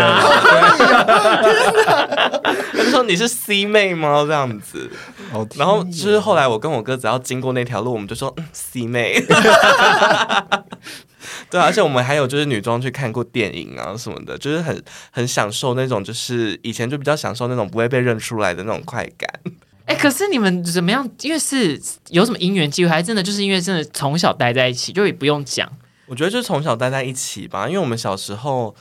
Speaker 4: 他就说你是 C 妹吗？这样子。
Speaker 2: 哦
Speaker 4: 然后就是后来我跟我哥只要经过那条路，我们就说嗯 C 妹。对啊，而且我们还有就是女装去看过电影啊什么的，就是很很享受那种，就是以前就比较享受那种不会被认出来的那种快感。
Speaker 1: 哎、可是你们怎么样？因为是有什么因缘机会，还真的就是因为真的从小待在一起，就也不用讲。
Speaker 4: 我觉得就是从小待在一起吧，因为我们小时候，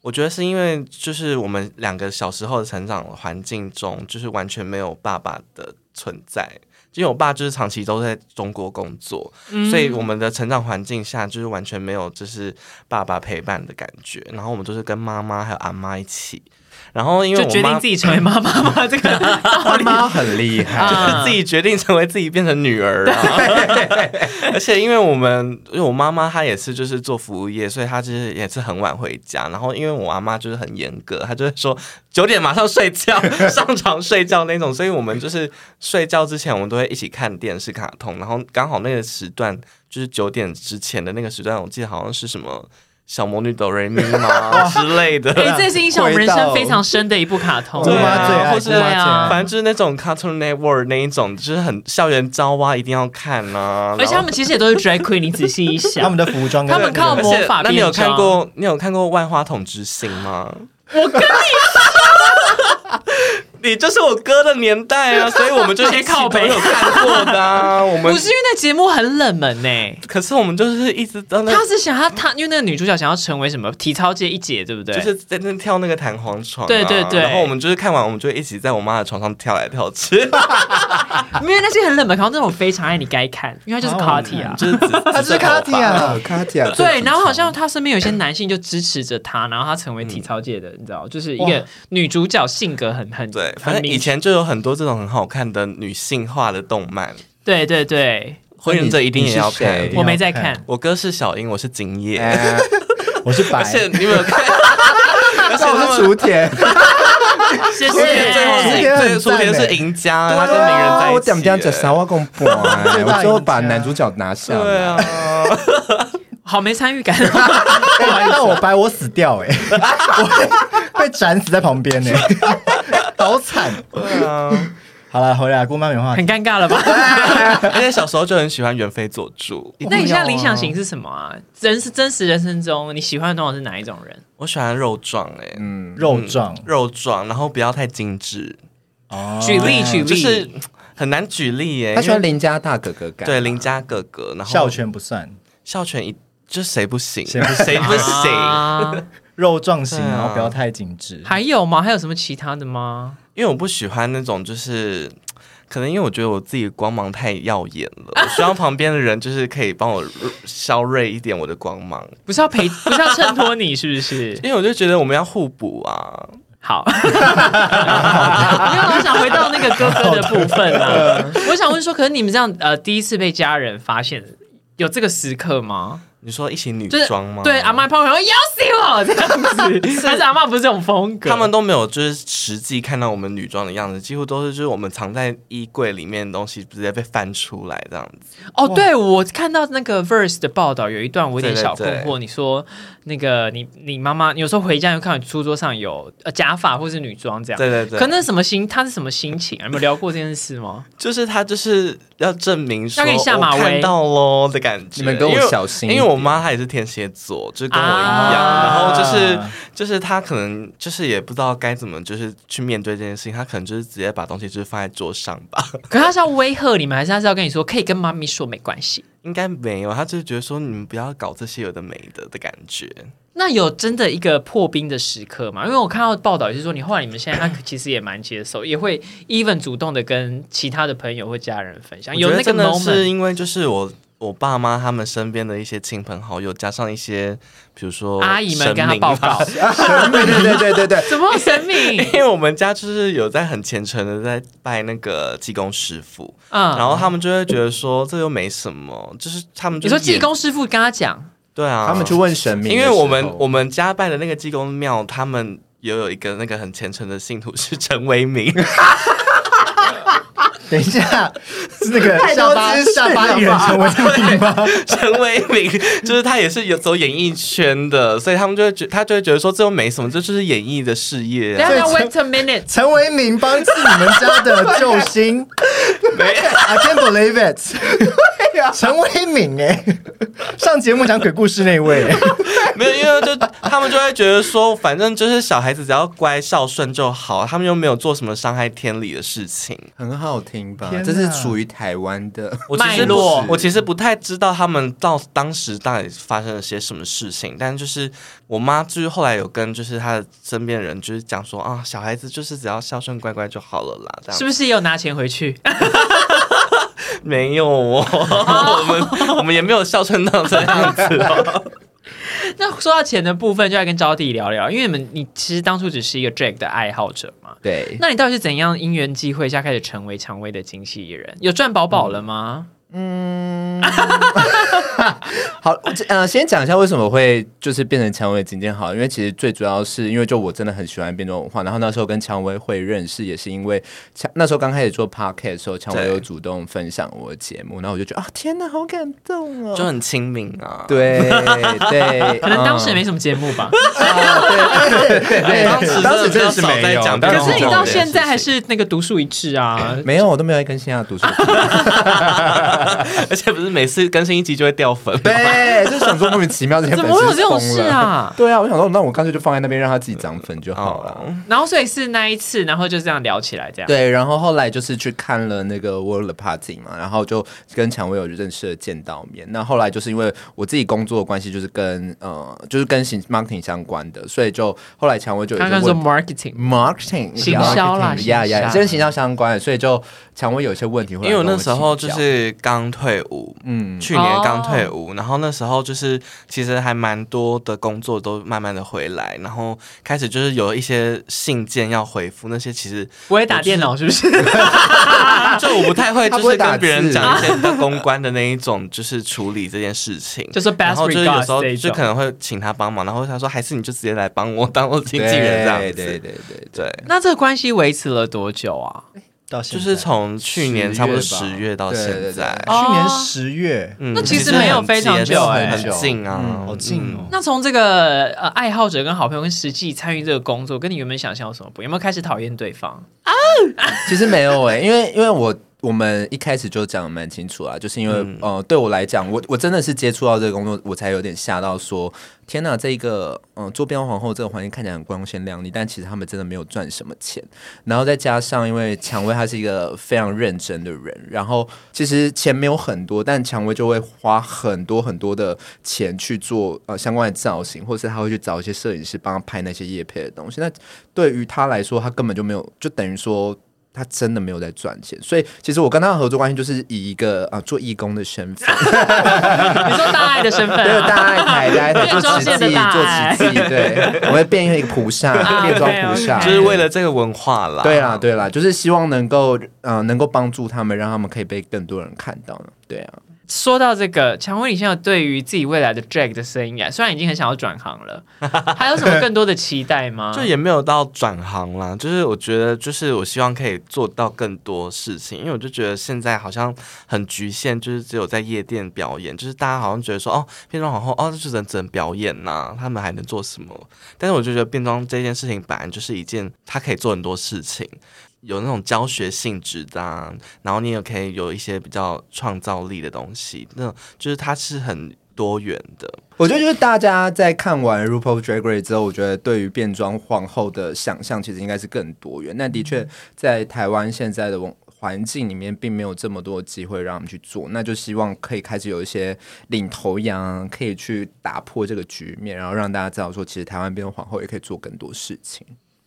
Speaker 4: 我觉得是因为就是我们两个小时候的成长环境中，就是完全没有爸爸的存在。因为我爸就是长期都在中国工作，所以我们的成长环境下就是完全没有就是爸爸陪伴的感觉。然后我们都是跟妈妈还有阿妈一起。然后因为
Speaker 1: 就决
Speaker 4: 我妈
Speaker 1: 定自己成为妈妈吗？这个
Speaker 2: 妈妈很厉害，
Speaker 1: 就是
Speaker 4: 自己决定成为自己变成女儿啊！而且因为我们，因为我妈妈她也是就是做服务业，所以她其实也是很晚回家。然后因为我阿妈就是很严格，她就会说九点马上睡觉，上床睡觉那种。所以我们就是睡觉之前，我们都会一起看电视卡通。然后刚好那个时段就是九点之前的那个时段，我记得好像是什么。小魔女哆瑞咪吗 之类的，
Speaker 1: 哎、这是影响我们人生非常深的一部卡通。
Speaker 3: 姑妈
Speaker 4: 啊
Speaker 3: 最爱，
Speaker 4: 或是
Speaker 3: 姑妈最
Speaker 1: 啊。
Speaker 4: 反正就是那种 Cartoon Network 那一种，就是很校园招啊，一定要看啊。
Speaker 1: 而且他们其实也都是 drag queen，你仔细一想，
Speaker 3: 他们的服装跟
Speaker 1: 他们靠
Speaker 3: 那个
Speaker 1: 魔法
Speaker 4: 那你有看过？你有看过《万花筒之星》吗？
Speaker 1: 我跟你
Speaker 4: 你就是我哥的年代啊，所以我们就一起
Speaker 1: 靠北
Speaker 4: 都有看过的啊。我们
Speaker 1: 不是因为那节目很冷门呢、
Speaker 4: 可是我们就是一直在那，
Speaker 1: 他是想要他，因为那个女主角想要成为什么体操界一姐，对不对？
Speaker 4: 就是在那跳那个弹簧床啊。
Speaker 1: 对对对
Speaker 4: 然后我们就是看完，我们就一起在我妈的床上跳来跳去，
Speaker 1: 因为那些很冷门，然后那种非常爱你该看，因为他就是
Speaker 3: 好
Speaker 1: Carty 啊。
Speaker 4: 就是紫
Speaker 3: 他是 Katy 啊
Speaker 2: 啊，卡蒂亚
Speaker 1: 对，然后好像他身边有些男性就支持着他，然后他成为体操界的，你知道，就是一个女主角性格很很
Speaker 4: 对，反正以前就有很多这种很好看的女性化的动漫，
Speaker 1: 对对对，
Speaker 4: 火影忍者一定也要看。
Speaker 1: 我没在看，
Speaker 4: 我哥是小樱，我是景野，
Speaker 2: 哎，
Speaker 3: 我是白。
Speaker 4: 而，且你有没有看？而且
Speaker 2: 我是
Speaker 4: 他们
Speaker 2: 雏田，
Speaker 4: 最后是最初天
Speaker 3: 赞欸
Speaker 4: 是赢家，他跟鸣人在一起。
Speaker 2: 我点不点这啥话公布啊？
Speaker 3: 最大
Speaker 2: 我最后把男主角拿下
Speaker 4: 对
Speaker 2: 来。
Speaker 4: 啊，
Speaker 1: 好没参与感，
Speaker 3: 哎那我白我死掉哎，我被斩死在旁边呢，好惨。
Speaker 4: 对啊。
Speaker 3: 好了，回来姑妈没话
Speaker 1: 很尴尬了吧？
Speaker 4: 而且小时候就很喜欢元妃佐助。
Speaker 1: 那你现在理想型是什么啊？人是真实人生中你喜欢的通常是哪一种人？
Speaker 4: 我喜欢肉壮哎，
Speaker 2: 嗯，
Speaker 3: 肉壮
Speaker 4: 肉壮，然后不要太精致，
Speaker 3: 哦
Speaker 1: 举例举例，
Speaker 4: 就是很难举例耶。
Speaker 2: 他喜欢邻家大哥哥感，
Speaker 4: 对邻家哥哥，然后
Speaker 3: 孝全不算，
Speaker 4: 孝全一就是谁不行，
Speaker 3: 谁不行
Speaker 4: 谁不行。
Speaker 1: 啊
Speaker 3: 肉壮型，然后不要太精致。
Speaker 1: 还有吗？还有什么其他的吗？
Speaker 4: 因为我不喜欢那种就是。可能因为我觉得我自己光芒太耀眼了，我希望旁边的人就是可以帮我消锐一点我的光芒，
Speaker 1: 不是要陪，不是要衬托你，是不是？
Speaker 4: 因为我就觉得我们要互补啊。
Speaker 1: 好，因为我想回到那个哥哥的部分啊，我想问说，可是你们这样呃，第一次被家人发现，有这个时刻吗？
Speaker 4: 你说一起女装吗？
Speaker 1: 对，阿妈旁边说要死我这样子，但是阿妈不是这种风格，
Speaker 4: 他们都没有就是实际看到我们女装的样子，几乎都是就是我们藏在衣柜里面的东西直接被翻出来这样子。
Speaker 1: 哦，对我看到那个 Verse 的报道，有一段我有点小困惑。
Speaker 4: 对
Speaker 1: 你说那个你你妈妈有时候回家就看到书桌上有呃假发或是女装这样，
Speaker 4: 对对对，
Speaker 1: 可那什么心？他是什么心情啊？有没有聊过这件事吗？
Speaker 4: 就是他就是要证明说
Speaker 1: 要给你下马威
Speaker 4: 我看到喽的感觉。
Speaker 2: 你们给我小心一
Speaker 4: 因为我我妈她也是天蝎座，就是跟我一样，
Speaker 1: 啊
Speaker 4: 然后就是就是她可能就是也不知道该怎么就是去面对这件事情，她可能就是直接把东西就是放在桌上吧，
Speaker 1: 可她是要威吓你们，还是她是要跟你说可以跟妈咪说没关系？
Speaker 4: 应该没有，他就是觉得说你们不要搞这些有的没的的感觉。
Speaker 1: 那有真的一个破冰的时刻吗？因为我看到报道也是说，你后来你们现在他其实也蛮接受，也会 even 主动的跟其他的朋友或家人分享，有那个
Speaker 4: 我觉得真的是。因为就是我我爸妈他们身边的一些亲朋好友，加上一些比如说
Speaker 1: 阿姨们跟他
Speaker 4: 神明
Speaker 1: 报告，
Speaker 2: 对对对对对，
Speaker 1: 怎么有神明？
Speaker 4: 因为我们家就是有在很虔诚的在拜那个济公师傅，
Speaker 1: 嗯，
Speaker 4: 然后他们就会觉得说这又没什么，就是他们
Speaker 1: 你说
Speaker 4: 就是演
Speaker 1: 济公师傅跟他讲，
Speaker 4: 对啊，
Speaker 2: 他们去问神明
Speaker 4: 因，为我们我们家拜的那个济公庙，他们也有一个那个很虔诚的信徒是陈为民，
Speaker 3: 等一下，那个 下巴下巴
Speaker 2: 了吧
Speaker 3: 艺人陈为民吗？
Speaker 4: 陈为民就是他也是有走演艺圈的，所以他们就会觉他就会觉得说这又没什么，这就是演艺的事业啊。
Speaker 1: 等一下 wait a minute，
Speaker 3: 陈为民帮是你们家的救星，I can't believe it。陈威敏哎，上节目讲鬼故事那位，
Speaker 4: 没有，因为就他们就会觉得说，反正就是小孩子只要乖孝顺就好，他们又没有做什么伤害天理的事情。
Speaker 2: 很好听吧这是属于台湾的。
Speaker 4: 我其实
Speaker 1: 脉络
Speaker 4: 我其实不太知道他们到当时到底发生了些什么事情，但就是我妈就是后来有跟就是她的身边人就是讲说啊，小孩子就是只要孝顺乖乖就好了啦，这样
Speaker 1: 是不是也有拿钱回去？
Speaker 4: 没有哦，我们我们也没有孝顺到这样子哦。
Speaker 1: 那说到钱的部分，就要跟招弟聊聊，因为你们你其实当初只是一个 drag 的爱好者嘛，
Speaker 2: 对，
Speaker 1: 那你到底是怎样因缘际会下开始成为蔷薇的经纪人？有赚饱饱了吗？
Speaker 2: 好，呃，先讲一下为什么会就是变成蔷薇今天好，因为其实最主要是因为就我真的很喜欢变装文化，然后那时候跟蔷薇会认识，也是因为蔷那时候刚开始做 podcast 的时候，蔷薇有主动分享我的节目，然后我就觉得啊，天哪，好感动哦，
Speaker 4: 就很亲民啊。
Speaker 2: 对对，
Speaker 1: 可能当时没什么节目吧。
Speaker 2: 对
Speaker 4: 当时
Speaker 2: 当时真的是没有
Speaker 1: 可是你到现在还是那个独树一帜啊！
Speaker 2: 没有，我都没有在更新啊，读书。
Speaker 4: 而且不是每次更新一集就会掉粉？
Speaker 2: 对，就想说莫名其妙这些
Speaker 1: 怎
Speaker 2: 粉丝
Speaker 1: 么会有这种事？啊？
Speaker 2: 对啊，我想说，那我干脆就放在那边让他自己涨粉就好了。
Speaker 4: 哦，
Speaker 1: 然后所以是那一次，然后就这样聊起来，这样。
Speaker 2: 对，然后后来就是去看了那个 World Party 嘛，然后就跟蔷薇有认识了见到面。那后来就是因为我自己工作的关系，就是跟呃，就是跟行 marketing 相关的，所以就后来蔷薇就有一
Speaker 1: 刚刚说
Speaker 2: marketing，marketing
Speaker 1: 行销啦
Speaker 2: 呀呀，
Speaker 1: 行销
Speaker 2: 跟行销相关的，所以就蔷薇有一些问题
Speaker 4: 因为我那时候就是刚退伍，
Speaker 2: 嗯
Speaker 4: 去年刚退伍，然后那时候就是其实还蛮多的工作都慢慢的回来，然后开始就是有一些信件要回复，那些其实
Speaker 1: 不会打电脑是不是？
Speaker 4: 就 我不太会，就是跟别人
Speaker 2: 字
Speaker 4: 讲一些比较公关的那一种，就是处理这件事情。
Speaker 1: 就是
Speaker 4: 然后就是有时候。就可能会请他帮忙，然后他说还是你就直接来帮我当我经纪人这样子。
Speaker 2: 对对对对对。
Speaker 4: 对
Speaker 1: 那这个关系维持了多久啊？
Speaker 3: 到现在
Speaker 4: 就是从去年差不多
Speaker 2: 十月
Speaker 4: 到
Speaker 2: 对对对
Speaker 4: 现在，
Speaker 1: 哦
Speaker 3: 去年十月，
Speaker 4: 嗯
Speaker 1: 那其实没有非常久哎。
Speaker 4: 很近啊，
Speaker 3: 嗯好近哦。
Speaker 1: 那从这个呃爱好者跟好朋友跟实际参与这个工作，跟你原本想象有什么不一样？有没有开始讨厌对方？啊？
Speaker 2: 其实没有哎、因为因为我我们一开始就讲的蛮清楚啊，就是因为、
Speaker 4: 嗯
Speaker 2: 呃，对我来讲，我我真的是接触到这个工作，我才有点吓到说，天哪，这一个嗯、呃做变装皇后这个环境看起来很光鲜亮丽，但其实他们真的没有赚什么钱。然后再加上，因为蔷薇她是一个非常认真的人，然后其实钱没有很多，但蔷薇就会花很多很多的钱去做呃相关的造型，或是他会去找一些摄影师帮他拍那些叶配的东西。那对于他来说，他根本就没有，就等于说。他真的没有在赚钱，所以其实我跟他的合作关系就是以一个啊、呃做义工的身份，
Speaker 1: 你说大爱的身份
Speaker 2: 对
Speaker 1: 啊？
Speaker 2: 大爱台，大爱台做
Speaker 1: 变装
Speaker 2: 慈济，
Speaker 1: 界的大
Speaker 2: 做
Speaker 1: 爱
Speaker 2: 慈济，对，我会变成一个菩萨，
Speaker 1: 啊
Speaker 2: 变装菩萨，
Speaker 4: 就是为了这个文化啦。
Speaker 2: 对啦，对啦，就是希望能够呃能够帮助他们，让他们可以被更多人看到呢。对啊，
Speaker 1: 说到这个，蔷薇，你现在对于自己未来的 drag 的生涯，虽然已经很想要转行了，还有什么更多的期待吗？
Speaker 4: 就也没有到转行啦，就是我觉得，就是我希望可以做到更多事情，因为我就觉得现在好像很局限，就是只有在夜店表演，就是大家好像觉得说，哦，变装皇后，哦，就只能只能表演呐、他们还能做什么？但是我就觉得变装这件事情本来就是一件，他可以做很多事情。有那种教学性质的、啊，然后你也可以有一些比较创造力的东西，那种就是它是很多元的。
Speaker 2: 我觉得就是大家在看完 RuPaul Drag Race 之后，我觉得对于变装皇后的想象其实应该是更多元。那的确在台湾现在的环境里面，并没有这么多机会让我们去做，那就希望可以开始有一些领头羊，可以去打破这个局面，然后让大家知道说，其实台湾变装皇后也可以做更多事情。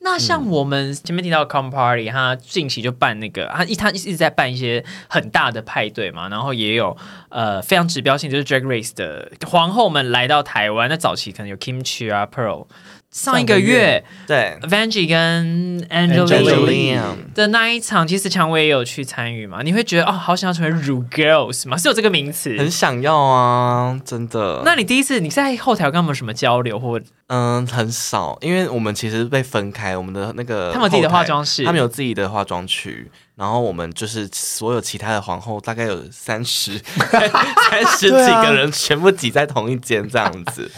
Speaker 1: 那像我们前面提到的 Com Party，他近期就办那个，他一他一直在办一些很大的派对嘛，然后也有呃非常指标性，就是 Drag Race 的皇后们来到台湾。那早期可能有 Kimchi 啊，Pearl。上一个月，
Speaker 4: 对
Speaker 1: v a n g i e 跟 Angelina 的那一场，其实蔷薇也有去参与嘛？你会觉得哦，好想要成为 Ru Girls 吗？是有这个名词？
Speaker 4: 很想要啊，真的。
Speaker 1: 那你第一次你在后台跟他们什么交流或？
Speaker 4: 嗯，很少，因为我们其实被分开，我们的那个
Speaker 1: 他们自己的化妆室，
Speaker 4: 他们有自己的化妆区，然后我们就是所有其他的皇后，大概有三十 三十几个人，全部挤在同一间这样子，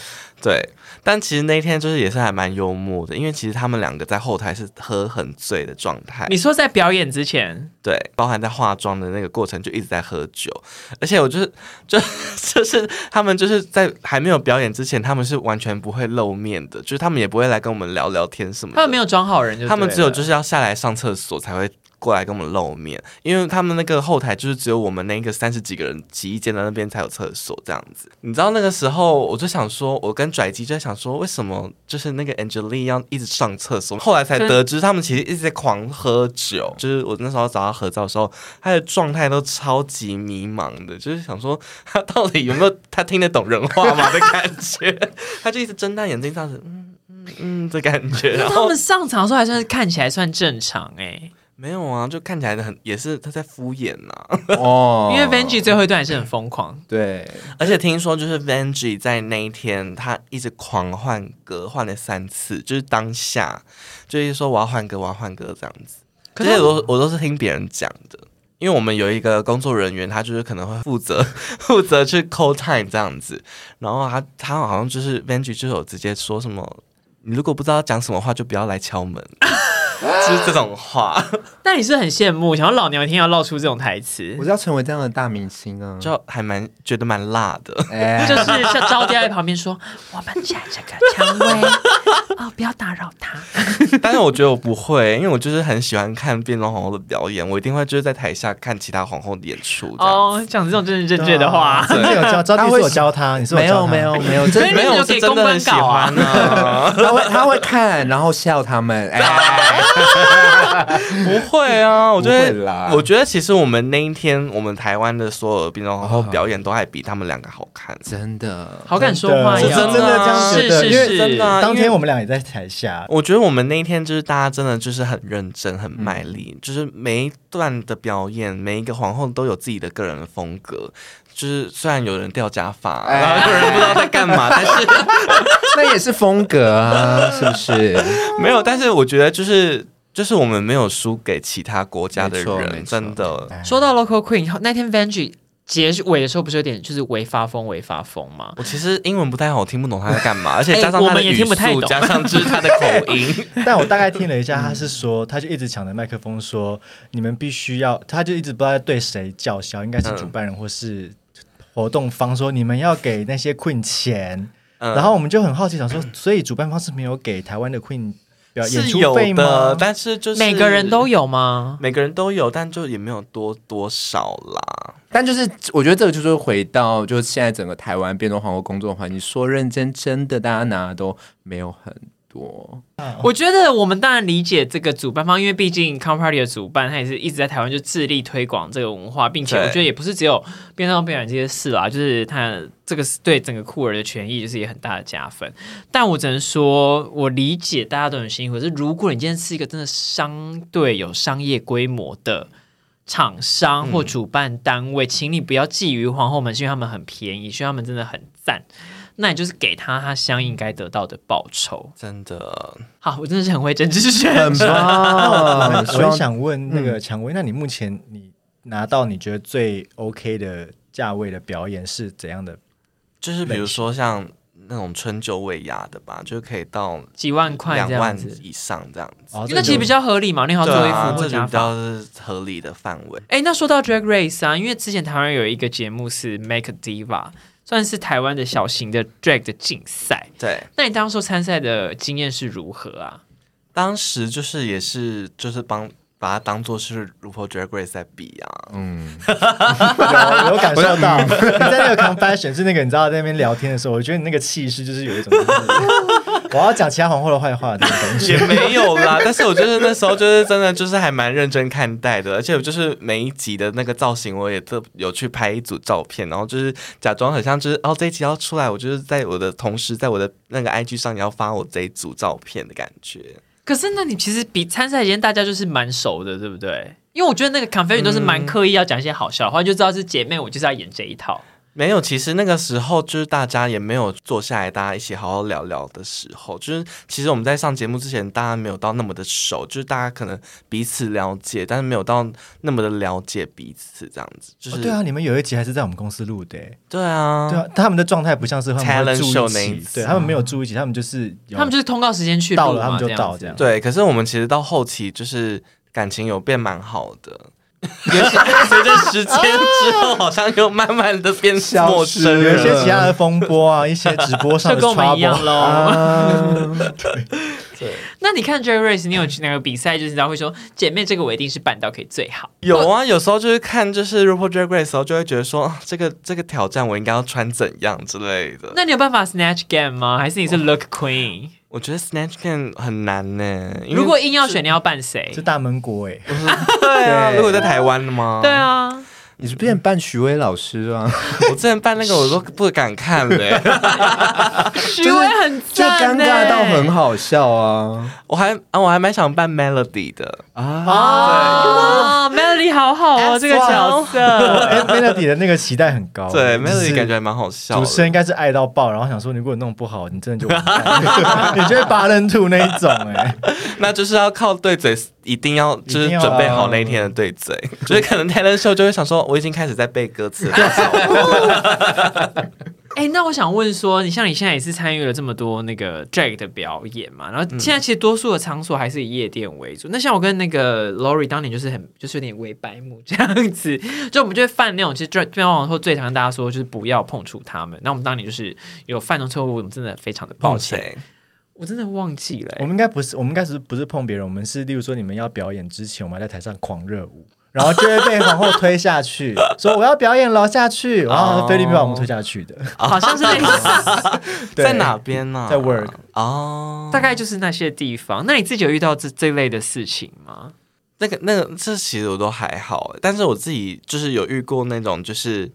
Speaker 4: 对。但其实那一天就是也是还蛮幽默的，因为其实他们两个在后台是喝很醉的状态。
Speaker 1: 你说在表演之前，
Speaker 4: 对，包含在化妆的那个过程就一直在喝酒，而且我就是就 就是他们就是在还没有表演之前，他们是完全不会露面的，就是他们也不会来跟我们聊聊天什么。
Speaker 1: 他们没有装好人，
Speaker 4: 他们只有就是要下来上厕所才会。过来跟我们露面，因为他们那个后台就是只有我们那个三十几个人挤一间的那边才有厕所这样子。你知道那个时候，我就想说，我跟拽鸡就在想说，为什么就是那个 Angeline 要一直上厕所？后来才得知，他们其实一直在狂喝酒。就是我那时候找他合照的时候，他的状态都超级迷茫的，就是想说他到底有没有他听得懂人话吗的感觉？他就一直睁大眼睛这样子，嗯嗯嗯的感觉。然后
Speaker 1: 他们上场的时候还算是看起来算正常哎。
Speaker 4: 没有啊，就看起来很也是他在敷衍呐。
Speaker 1: 哦，因为 Vanjie 最后一段也是很疯狂。
Speaker 2: 对，
Speaker 4: 而且听说就是 Vanjie 在那一天他一直狂换歌，换了三次，就是当下就是说我要换歌，我要换歌这样子。可是我我都是听别人讲的，因为我们有一个工作人员，他就是可能会负责 负责去 call time 这样子。然后他他好像就是 Vanjie 就有直接说什么，你如果不知道讲什么话，就不要来敲门。就是这种话，
Speaker 1: 但你是很羡慕，想要老娘一天要唠出这种台词，
Speaker 2: 我是要成为这样的大明星啊，
Speaker 4: 就还蛮觉得蛮辣的，
Speaker 1: 就是像招爹在旁边说，我们家这个蔷薇。哦，不要打扰他。
Speaker 4: 但是我觉得我不会，因为我就是很喜欢看变装皇后的表演，我一定会就是在台下看其他皇后的演出。哦，
Speaker 1: 讲这种正正确的话，
Speaker 3: 你有教招爹是有教他，你是
Speaker 2: 没有没有没有，
Speaker 1: 真没有
Speaker 4: 是真的很喜欢
Speaker 2: 啊，他会他会看，然后笑他们。
Speaker 4: 不会啊，我觉得，我觉得其实我们那一天，我们台湾的所有变装皇后表演都还比他们两个好看，
Speaker 2: 真的，
Speaker 1: 好敢说话，
Speaker 3: 真的这样
Speaker 1: 觉得，
Speaker 3: 因为
Speaker 1: 真
Speaker 3: 的，当天我们俩也在台下，
Speaker 4: 我觉得我们那一天就是大家真的就是很认真、很卖力，就是每一段的表演，每一个皇后都有自己的个人的风格。就是虽然有人掉假发，然后有人不知道在干嘛，但是
Speaker 2: 那也是风格啊，是不是？
Speaker 4: 没有，但是我觉得就是就是我们没有输给其他国家的人，真的。
Speaker 1: 说到 local queen，那天 Vanjie 结尾的时候不是有点就是微发疯，微发疯吗？
Speaker 4: 我其实英文不太好，听不懂他在干嘛，而且加上他的语速，加上就是他的口音。
Speaker 3: 但我大概听了一下，他是说，他就一直抢着麦克风说，你们必须要，他就一直不知道对谁叫嚣，应该是主办人或是。活动方说：“你们要给那些 Queen 钱，然后我们就很好奇，想说，所以主办方是没有给台湾的 Queen 表演出费吗？
Speaker 4: 但是就是
Speaker 1: 每个人都有吗？
Speaker 4: 每个人都有，但就也没有多多少啦。
Speaker 2: 但就是我觉得这个就是回到，就是现在整个台湾变装皇后工作环境，说认真，真的大家拿都没有很。”多，
Speaker 1: 我觉得我们当然理解这个主办方，因为毕竟 Com Party 的主办，他也是一直在台湾就致力推广这个文化，并且我觉得也不是只有变装表演这些事啦，就是他这个对整个酷儿的权益就是也很大的加分。但我只能说，我理解大家都很辛苦，是如果你今天是一个真的相对有商业规模的厂商或主办单位，请你不要觊觎皇后们，是因为他们很便宜，所以他们真的很赞。那你就是给他他相应该得到的报酬，
Speaker 4: 真的
Speaker 1: 好，我真的是很会政治选，
Speaker 2: 很棒。
Speaker 3: 我想问那个蔷薇，那你目前你拿到你觉得最 OK 的价位的表演是怎样的？
Speaker 4: 就是比如说像那种春秋尾牙的吧，就可以到
Speaker 1: 几万块、
Speaker 4: 两万以上这样子。
Speaker 1: 那其实比较合理嘛，你好做衣服
Speaker 4: 这比较是合理的范围。
Speaker 1: 哎，那说到 Drag Race 啊，因为之前台湾有一个节目是 Make Diva。算是台湾的小型的 drag 的竞赛。
Speaker 4: 对，
Speaker 1: 那你当时参赛的经验是如何啊？
Speaker 4: 当时就是也是就是帮把它当做是 RuPaul Drag Race 在比啊，
Speaker 2: 嗯，
Speaker 3: 有 有感受到 你在那个 confession 是那个你知道在那边聊天的时候，我觉得你那个气势就是有一种就是 我要讲其他皇后的坏话的那种感觉。
Speaker 4: 也没有啦。但是我就是那时候就是真的就是还蛮认真看待的，而且我就是每一集的那个造型我也特有去拍一组照片，然后就是假装很像就是哦这一集要出来，我就是在我的同时在我的那个 IG 上 也要发我这一组照片的感觉。
Speaker 1: 可是那你其实比参赛前大家就是蛮熟的，对不对？因为我觉得那个 confession 都是蛮刻意要讲一些好笑的话，就知道是姐妹，我就是要演这一套。
Speaker 4: 没有，其实那个时候就是大家也没有坐下来，大家一起好好聊聊的时候。就是其实我们在上节目之前，大家没有到那么的熟，就是大家可能彼此了解，但是没有到那么的了解彼此这样子。就是、
Speaker 3: 哦对啊，你们有一集还是在我们公司录的欸，
Speaker 4: 对啊，
Speaker 3: 对啊，他们的状态不像是他们住
Speaker 4: show
Speaker 3: 一
Speaker 4: 那一次，
Speaker 3: 起对他们没有住一起，他们就是
Speaker 1: 他们就是通告时间去
Speaker 3: 到了他们就到这样
Speaker 4: 对。可是我们其实到后期就是感情有变蛮好的。有些随着时间之后，好像又慢慢的变陌生
Speaker 3: 有一些。其他的风波啊，一些直播上的
Speaker 1: 就跟我们一样喽
Speaker 3: 啊
Speaker 4: 对，
Speaker 1: 那你看 Drag Race，你有去那个比赛，就是知道会说姐妹这个我一定是办到可以最好。
Speaker 4: 有啊，有时候就是看就是 RuPaul Drag Race 的时候，就会觉得说，啊这个这个挑战我应该要穿怎样之类的。
Speaker 1: 那你有办法 Snatch Game 吗？还是你是 Look Queen？
Speaker 4: 我觉得 Snatch Game 很难呢，
Speaker 1: 如果硬要选，你要扮谁
Speaker 3: 是？大门国哎，
Speaker 4: 对啊，
Speaker 3: 对
Speaker 4: 如果在台湾的吗？
Speaker 1: 对，啊，
Speaker 2: 你是变扮徐威老师啊？
Speaker 4: 我之前扮那个我都不敢看嘞，
Speaker 1: 徐威很
Speaker 2: 就尴尬到很好笑啊！
Speaker 4: 我还啊我还蛮想扮 Melody 的，
Speaker 2: 啊，
Speaker 1: 啊，Melody 好好哦，这个角色。
Speaker 3: 哎，Melody 的那个期待很高，
Speaker 4: 对 Melody 感觉还蛮好笑。
Speaker 3: 主持人应该是爱到爆，然后想说你，如果弄不好，你真的就 你就会八人吐那一种哎。
Speaker 4: 那就是要靠对嘴，一定要就是准备好那一天的对嘴，就是可能 talent show 就会想说，我已经开始在背歌词了。
Speaker 1: 哎、那我想问说，你像你现在也是参与了这么多那个 drag 的表演嘛，然后现在其实多数的场所还是以夜店为主。那像我跟那个 Lori 当年就是很就是有点微白目这样子，就我们就会犯那种其实 drag 变往后最常跟大家说就是不要碰触他们。那我们当年就是有犯的错误，我们真的非常的抱歉，我真的忘记了、欸。
Speaker 3: 我们应该不是，我们应该是不是碰别人？我们是，例如说你们要表演之前，我们还在台上狂热舞，然后就会被皇后推下去，说我要表演了下去，然后菲律宾把我们推下去的，
Speaker 1: 好像是类似，
Speaker 4: 在哪边呢？
Speaker 3: 在 work
Speaker 4: 哦，
Speaker 1: 大概就是那些地方。那你自己有遇到这这类的事情吗？
Speaker 4: 那个那个，这其实我都还好，但是我自己就是有遇过那种就是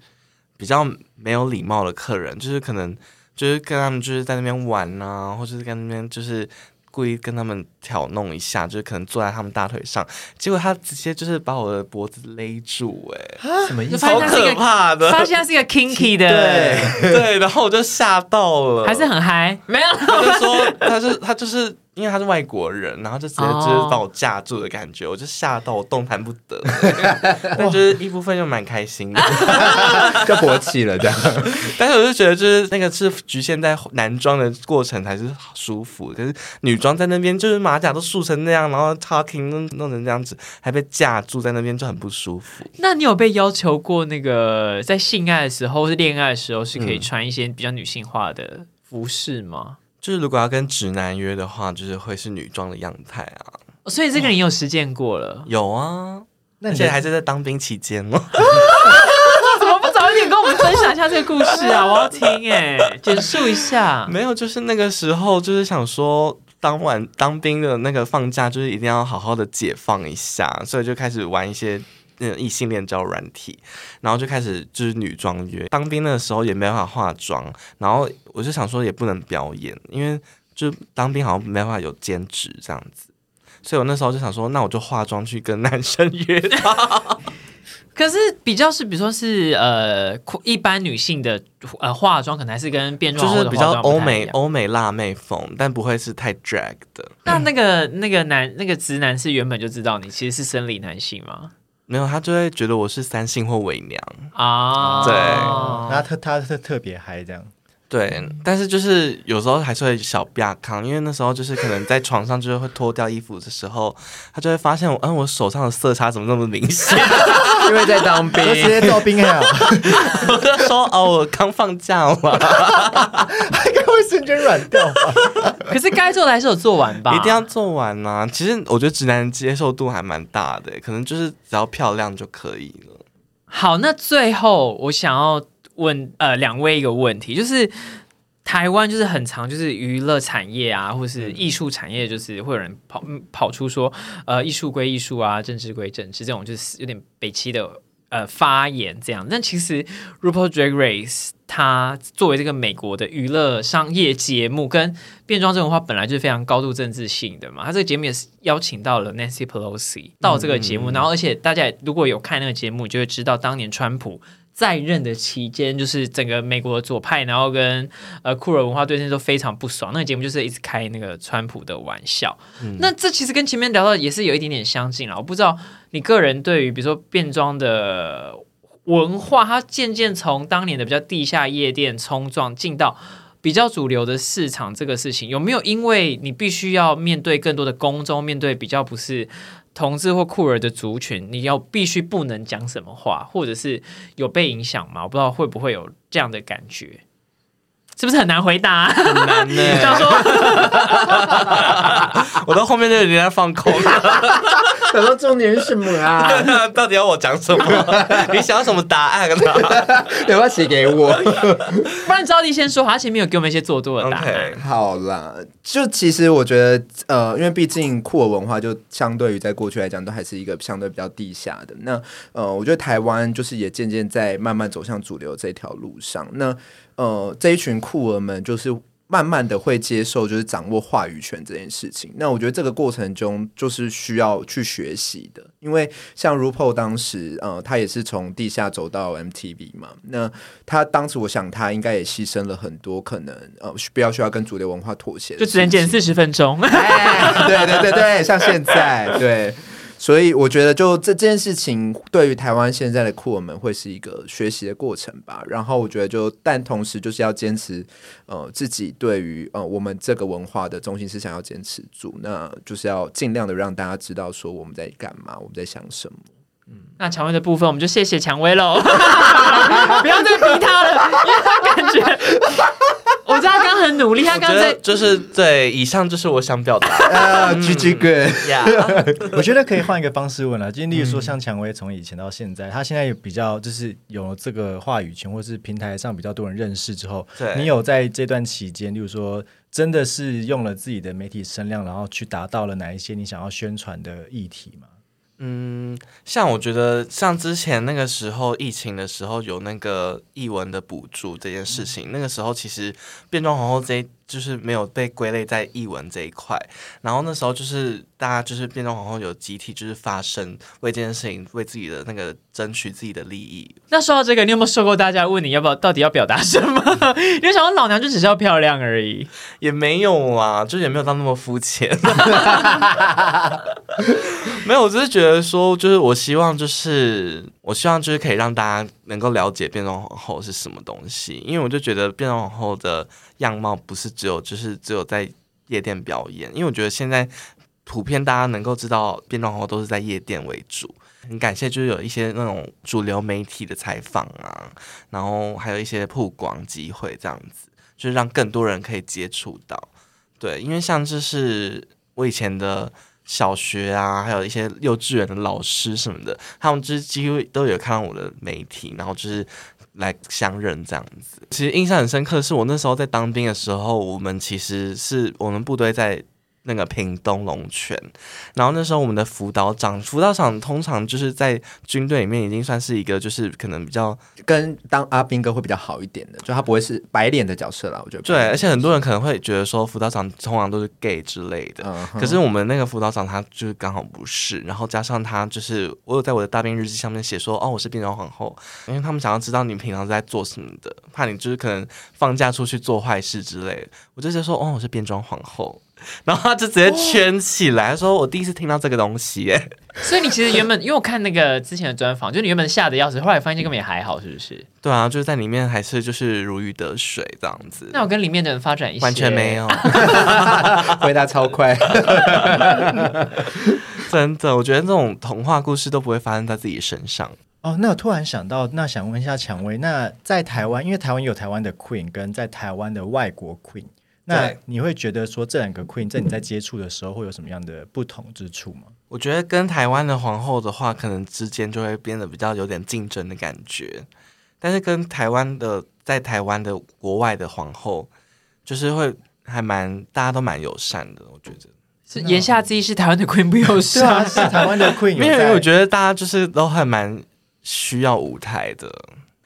Speaker 4: 比较没有礼貌的客人，就是可能就是跟他们就是在那边玩啊，或者是跟那边就是故意跟他们挑弄一下，就是可能坐在他们大腿上，结果他直接就是把我的脖子勒住、哎，
Speaker 2: 什么意思？
Speaker 4: 好可怕的，
Speaker 1: 发现他是一个 kinky 的，
Speaker 4: 对对，然后我就吓到了，
Speaker 1: 还是很嗨，没有。
Speaker 4: 他就说他是他就是因为他是外国人，然后就直接就是
Speaker 1: 哦
Speaker 4: 把我架住的感觉，我就吓到我动弹不得，但就是一部分又蛮开心的，
Speaker 2: 就勃起了这样。
Speaker 4: 但是我就觉得就是那个是局限在男装的过程才是舒服，可是女装在那边就是马甲都竖成那样，然后 talking 弄弄成这样子，还被架住在那边就很不舒服。
Speaker 1: 那你有被要求过那个在性爱的时候或是恋爱的时候是可以穿一些比较女性化的服饰吗？
Speaker 4: 就是如果要跟直男约的话，就是会是女装的样态啊，
Speaker 1: 哦所以这个你有实践过了，
Speaker 4: 有啊，
Speaker 3: 那你的
Speaker 4: 而且还是在当兵期间吗。
Speaker 1: 怎么不早一点跟我们分享一下这个故事啊？我要听哎、简述一下。
Speaker 4: 没有，就是那个时候，就是想说，当完当兵的那个放假，就是一定要好好的解放一下，所以就开始玩一些。那种异性恋交软体，然后就开始就是女装约。当兵的时候也没办法化妆，然后我就想说也不能表演，因为就当兵好像没办法有兼职这样子，所以我那时候就想说，那我就化妆去跟男生约。
Speaker 1: 可是比较是，比如说是呃，一般女性的呃化妆，可能还是跟变装
Speaker 4: 就是比较欧美
Speaker 1: 欧。
Speaker 4: 美辣妹风，但不会是太 drag 的。
Speaker 1: 那那个那个男那个直男是原本就知道你其实是生理男性吗？
Speaker 4: 没有，他就会觉得我是三性或伪娘。
Speaker 1: 啊，
Speaker 4: 对
Speaker 3: 然后他他特特别嗨这样，
Speaker 4: 对，但是就是有时候还是会小亚康，因为那时候就是可能在床上就是会脱掉衣服的时候，他就会发现我，嗯，我手上的色差怎么那么明显？
Speaker 2: 因为在当兵
Speaker 3: 就，直接做兵啊，
Speaker 4: 我就说哦，我刚放假嘛，
Speaker 3: 应该会瞬间软掉吧？
Speaker 1: 可是该做的还是有做完吧？
Speaker 4: 一定要做完呐、其实我觉得直男接受度还蛮大的，可能就是只要漂亮就可以了。
Speaker 1: 好，那最后我想要问呃两位一个问题，就是台湾就是很常就是娱乐产业啊，或是艺术产业，就是会有人跑嗯跑出说呃艺术归艺术啊，政治归政治这种就是有点北齐的呃发言这样。但其实 RuPaul Drag Race 它作为这个美国的娱乐商业节目，跟变装这种话本来就是非常高度政治性的嘛。它这个节目也是邀请到了 Nancy Pelosi 到这个节目，然后而且大家如果有看那个节目，就会知道当年川普。在任的期间，就是整个美国的左派，然后跟呃酷儿文化对阵都非常不爽。那个节目就是一直开那个川普的玩笑。那这其实跟前面聊到也是有一点点相近了。我不知道你个人对于比如说变装的文化，它渐渐从当年的比较地下夜店冲撞进到比较主流的市场，这个事情有没有因为你必须要面对更多的公众，面对比较不是同志或酷儿的族群，你要必须不能讲什么话，或者是有被影响吗？我不知道会不会有这样的感觉，是不是很难回答？
Speaker 4: 很 难呢、
Speaker 1: 想 说
Speaker 4: 我到后面就有点在放空了，
Speaker 2: 想说重点是什么啊？
Speaker 4: 到底要我讲什么？你想要什么答案啊？
Speaker 2: 要不要写给我？
Speaker 1: 不然招娣先说，他前面有给我们一些做作的答案。
Speaker 4: OK，
Speaker 2: 好啦，就其实我觉得，呃，因为毕竟酷儿文化就相对于在过去来讲，都还是一个相对比较地下的。那呃，我觉得台湾就是也渐渐在慢慢走向主流这条路上。那呃，这一群酷儿们就是。慢慢的会接受，就是掌握话语权这件事情。那我觉得这个过程中，就是需要去学习的，因为像 RuPaul 当时，呃，他也是从地下走到 MTV 嘛。那他当时，我想他应该也牺牲了很多，可能呃，不要需要跟主流文化妥协
Speaker 1: 就，只能剪四十分钟。
Speaker 2: 哎，对对对对，像现在对，所以我觉得就这件事情对于台湾现在的酷我们会是一个学习的过程吧。然后我觉得就，但同时就是要坚持呃自己对于呃我们这个文化的中心思想要坚持住，那就是要尽量的让大家知道说我们在干嘛，我们在想什么。
Speaker 1: 那蔷薇的部分，我们就谢谢蔷薇喽，不要再逼他了，因为他感觉，我知道他刚刚很努力，他刚刚在
Speaker 4: 就是对，以上就是我想表达
Speaker 2: 啊，G G good，
Speaker 4: 呀。
Speaker 3: 我觉得可以换一个方式问了，就例如说像蔷薇从以前到现在，他现在有比较就是有了这个话语权，或是平台上比较多人认识之后，
Speaker 4: 对。
Speaker 3: 你有在这段期间，例如说真的是用了自己的媒体声量，然后去达到了哪一些你想要宣传的议题吗？
Speaker 4: 嗯，像我觉得，像之前那个时候疫情的时候，有那个译文的补助这件事情，那个时候其实变装皇后这一就是没有被归类在译文这一块，然后那时候就是大家就是变装皇后有集体就是发声，为这件事情为自己的那个争取自己的利益。
Speaker 1: 那说到这个，你有没有受过大家问你要不要到底要表达什么？因为想到老娘就只是要漂亮而已。
Speaker 4: 也没有啦，就也没有到那么肤浅。没有，我只是觉得说，就是我希望，就是我希望，就是可以让大家能够了解变装皇后是什么东西，因为我就觉得变装皇后的样貌不是只有就是只有在夜店表演，因为我觉得现在普遍大家能够知道变装皇后都是在夜店为主。很感谢，就是有一些那种主流媒体的采访啊，然后还有一些曝光机会这样子。就是让更多人可以接触到。对，因为像就是我以前的小学啊，还有一些幼稚园的老师什么的，他们就是几乎都有看到我的媒体，然后就是来相认这样子。其实印象很深刻是，我那时候在当兵的时候，我们其实是我们部队在。那个屏东龙泉，然后那时候我们的辅导长，辅导长通常就是在军队里面已经算是一个，就是可能比较
Speaker 2: 跟当阿兵哥会比较好一点的，就他不会是白脸的角色啦，我觉得。
Speaker 4: 对，而且很多人可能会觉得说辅导长通常都是 gay 之类的，可是我们那个辅导长他就是刚好不是，然后加上他就是我有在我的大兵日记上面写说，哦，我是变装皇后，因为他们想要知道你平常在做什么的，怕你就是可能放假出去做坏事之类的，我就直接说，哦，我是变装皇后。然后他就直接圈起来，他说我第一次听到这个东西，耶，
Speaker 1: 所以你其实原本因为我看那个之前的专访，就你原本吓得要死，后来发现根本也还好，是不是？
Speaker 4: 对啊，就是在里面还是就是如鱼得水这样子，
Speaker 1: 那我跟里面的人发展一些
Speaker 4: 完全没有，
Speaker 2: 回答超快。
Speaker 4: 真的，我觉得这种童话故事都不会发生在自己身上。
Speaker 3: 哦，那我突然想到，那想问一下蔷薇，那在台湾，因为台湾有台湾的 Queen 跟在台湾的外国 Queen，那你会觉得说这两个 Queen 在你在接触的时候会有什么样的不同之处吗？
Speaker 4: 我觉得跟台湾的皇后的话，可能之间就会变得比较有点竞争的感觉，但是跟台湾的在台湾的国外的皇后，就是会还蛮大家都蛮友善的，我觉得。
Speaker 1: 是言下之意是台湾的 Queen 不友善，
Speaker 3: 是台湾的 Queen 有
Speaker 4: 因为
Speaker 3: 在
Speaker 4: 我觉得大家就是都还蛮需要舞台的，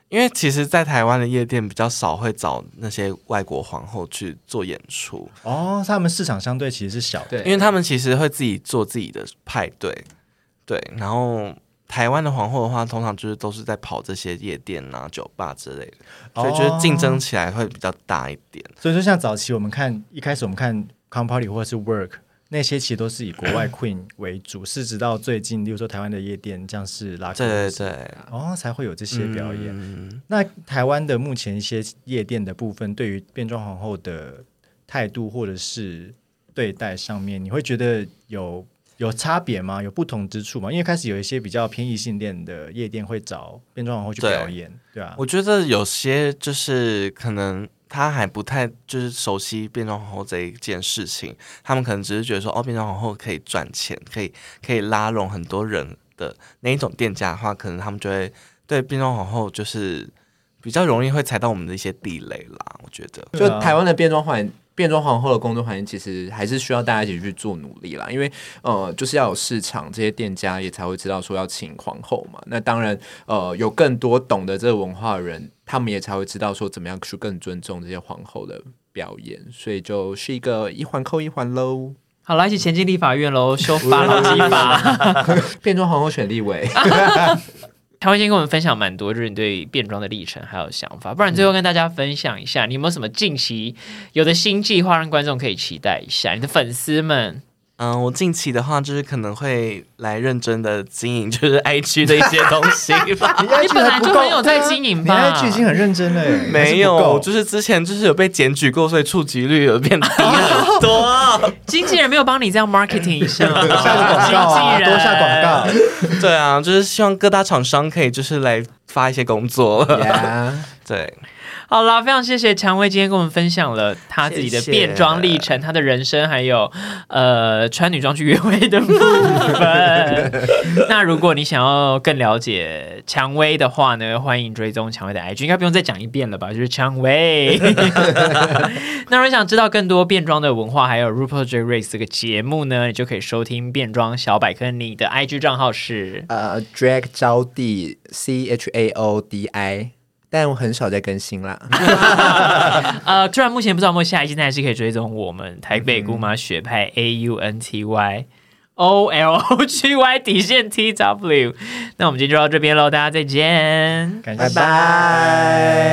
Speaker 4: 因为其实，在台湾的夜店比较少会找那些外国皇后去做演出，
Speaker 3: 哦，他们市场相对其实是小的，
Speaker 2: 对
Speaker 4: 因为他们其实会自己做自己的派对，对，然后。台湾的皇后的话，通常就是都是在跑这些夜店啊、酒吧之类的，所以就是竞争起来会比较大一点。
Speaker 3: 所以说像早期我们看一开始我们看 Com Party 或者是 Work 那些，其实都是以国外 Queen 为主，是直到最近，例如说台湾的夜店，像是拉克
Speaker 4: 对对对，
Speaker 3: 哦，才会有这些表演。
Speaker 4: 嗯
Speaker 3: 那台湾的目前一些夜店的部分，对于变装皇后的态度或者是对待上面，你会觉得有有差别吗？有不同之处吗？因为开始有一些比较偏异性恋的夜店会找变装皇后去表演，对啊，
Speaker 4: 我觉得有些就是可能他还不太就是熟悉变装皇后这一件事情，他们可能只是觉得说哦，变装皇后可以赚钱，可以可以拉拢很多人的那一种店家的话，可能他们就会对变装皇后就是比较容易会踩到我们的一些地雷啦。我觉得，
Speaker 2: 就台湾的变装皇变装皇后的工作环境，其实还是需要大家一起去做努力啦。因为呃，就是要有市场，这些店家也才会知道说要请皇后嘛。那当然，呃，有更多懂得这个文化的人，他们也才会知道说怎么样去更尊重这些皇后的表演。所以就是一个一环扣一环喽。
Speaker 1: 好了，一起前进立法院喽，修法劳基 法。
Speaker 2: 变装皇后选立委，
Speaker 1: 台湾先跟我们分享蛮多，就是你对变装的历程还有想法，不然最后跟大家分享一下，你有没有什么近期有的新计划让观众可以期待一下？你的粉丝们，
Speaker 4: 嗯，我近期的话就是可能会来认真的经营，就是 IG 的一些东西吧。
Speaker 1: 你本来就很有在经营
Speaker 3: 你
Speaker 1: 吧
Speaker 3: ？IG 已经很认真了
Speaker 4: 没有，就是之前就是有被检举过，所以触及率有变低很 多。
Speaker 1: 经纪人没有帮你这样 marketing 一下多？
Speaker 3: 下广告啊，
Speaker 1: 经纪人
Speaker 3: 多下广告。
Speaker 4: 对啊，就是希望各大厂商可以就是来发一些工作。
Speaker 2: 呀，
Speaker 4: 对，
Speaker 1: 好啦，非常谢谢蔷薇今天跟我们分享了她自己的变装历程，她的人生，还有呃穿女装去约会的部分。那如果你想要更了解蔷薇的话呢，欢迎追踪蔷薇的 IG，应该不用再讲一遍了吧？就是蔷薇。那如果想知道更多变装的文化，还有 RuPaul Drag Race 这个节目呢，你就可以收听变装小百科。你的 IG 账号是
Speaker 2: 呃，drag 招娣 C H A O D I，但我很少在更新啦。
Speaker 1: 呃，虽然目前不知道有没有下一季，但还是可以追踪我们台北姑妈学派 A U N T Y O L O G Y 底线 T W。那我们今天就到这边喽，大家再见。
Speaker 2: 拜拜。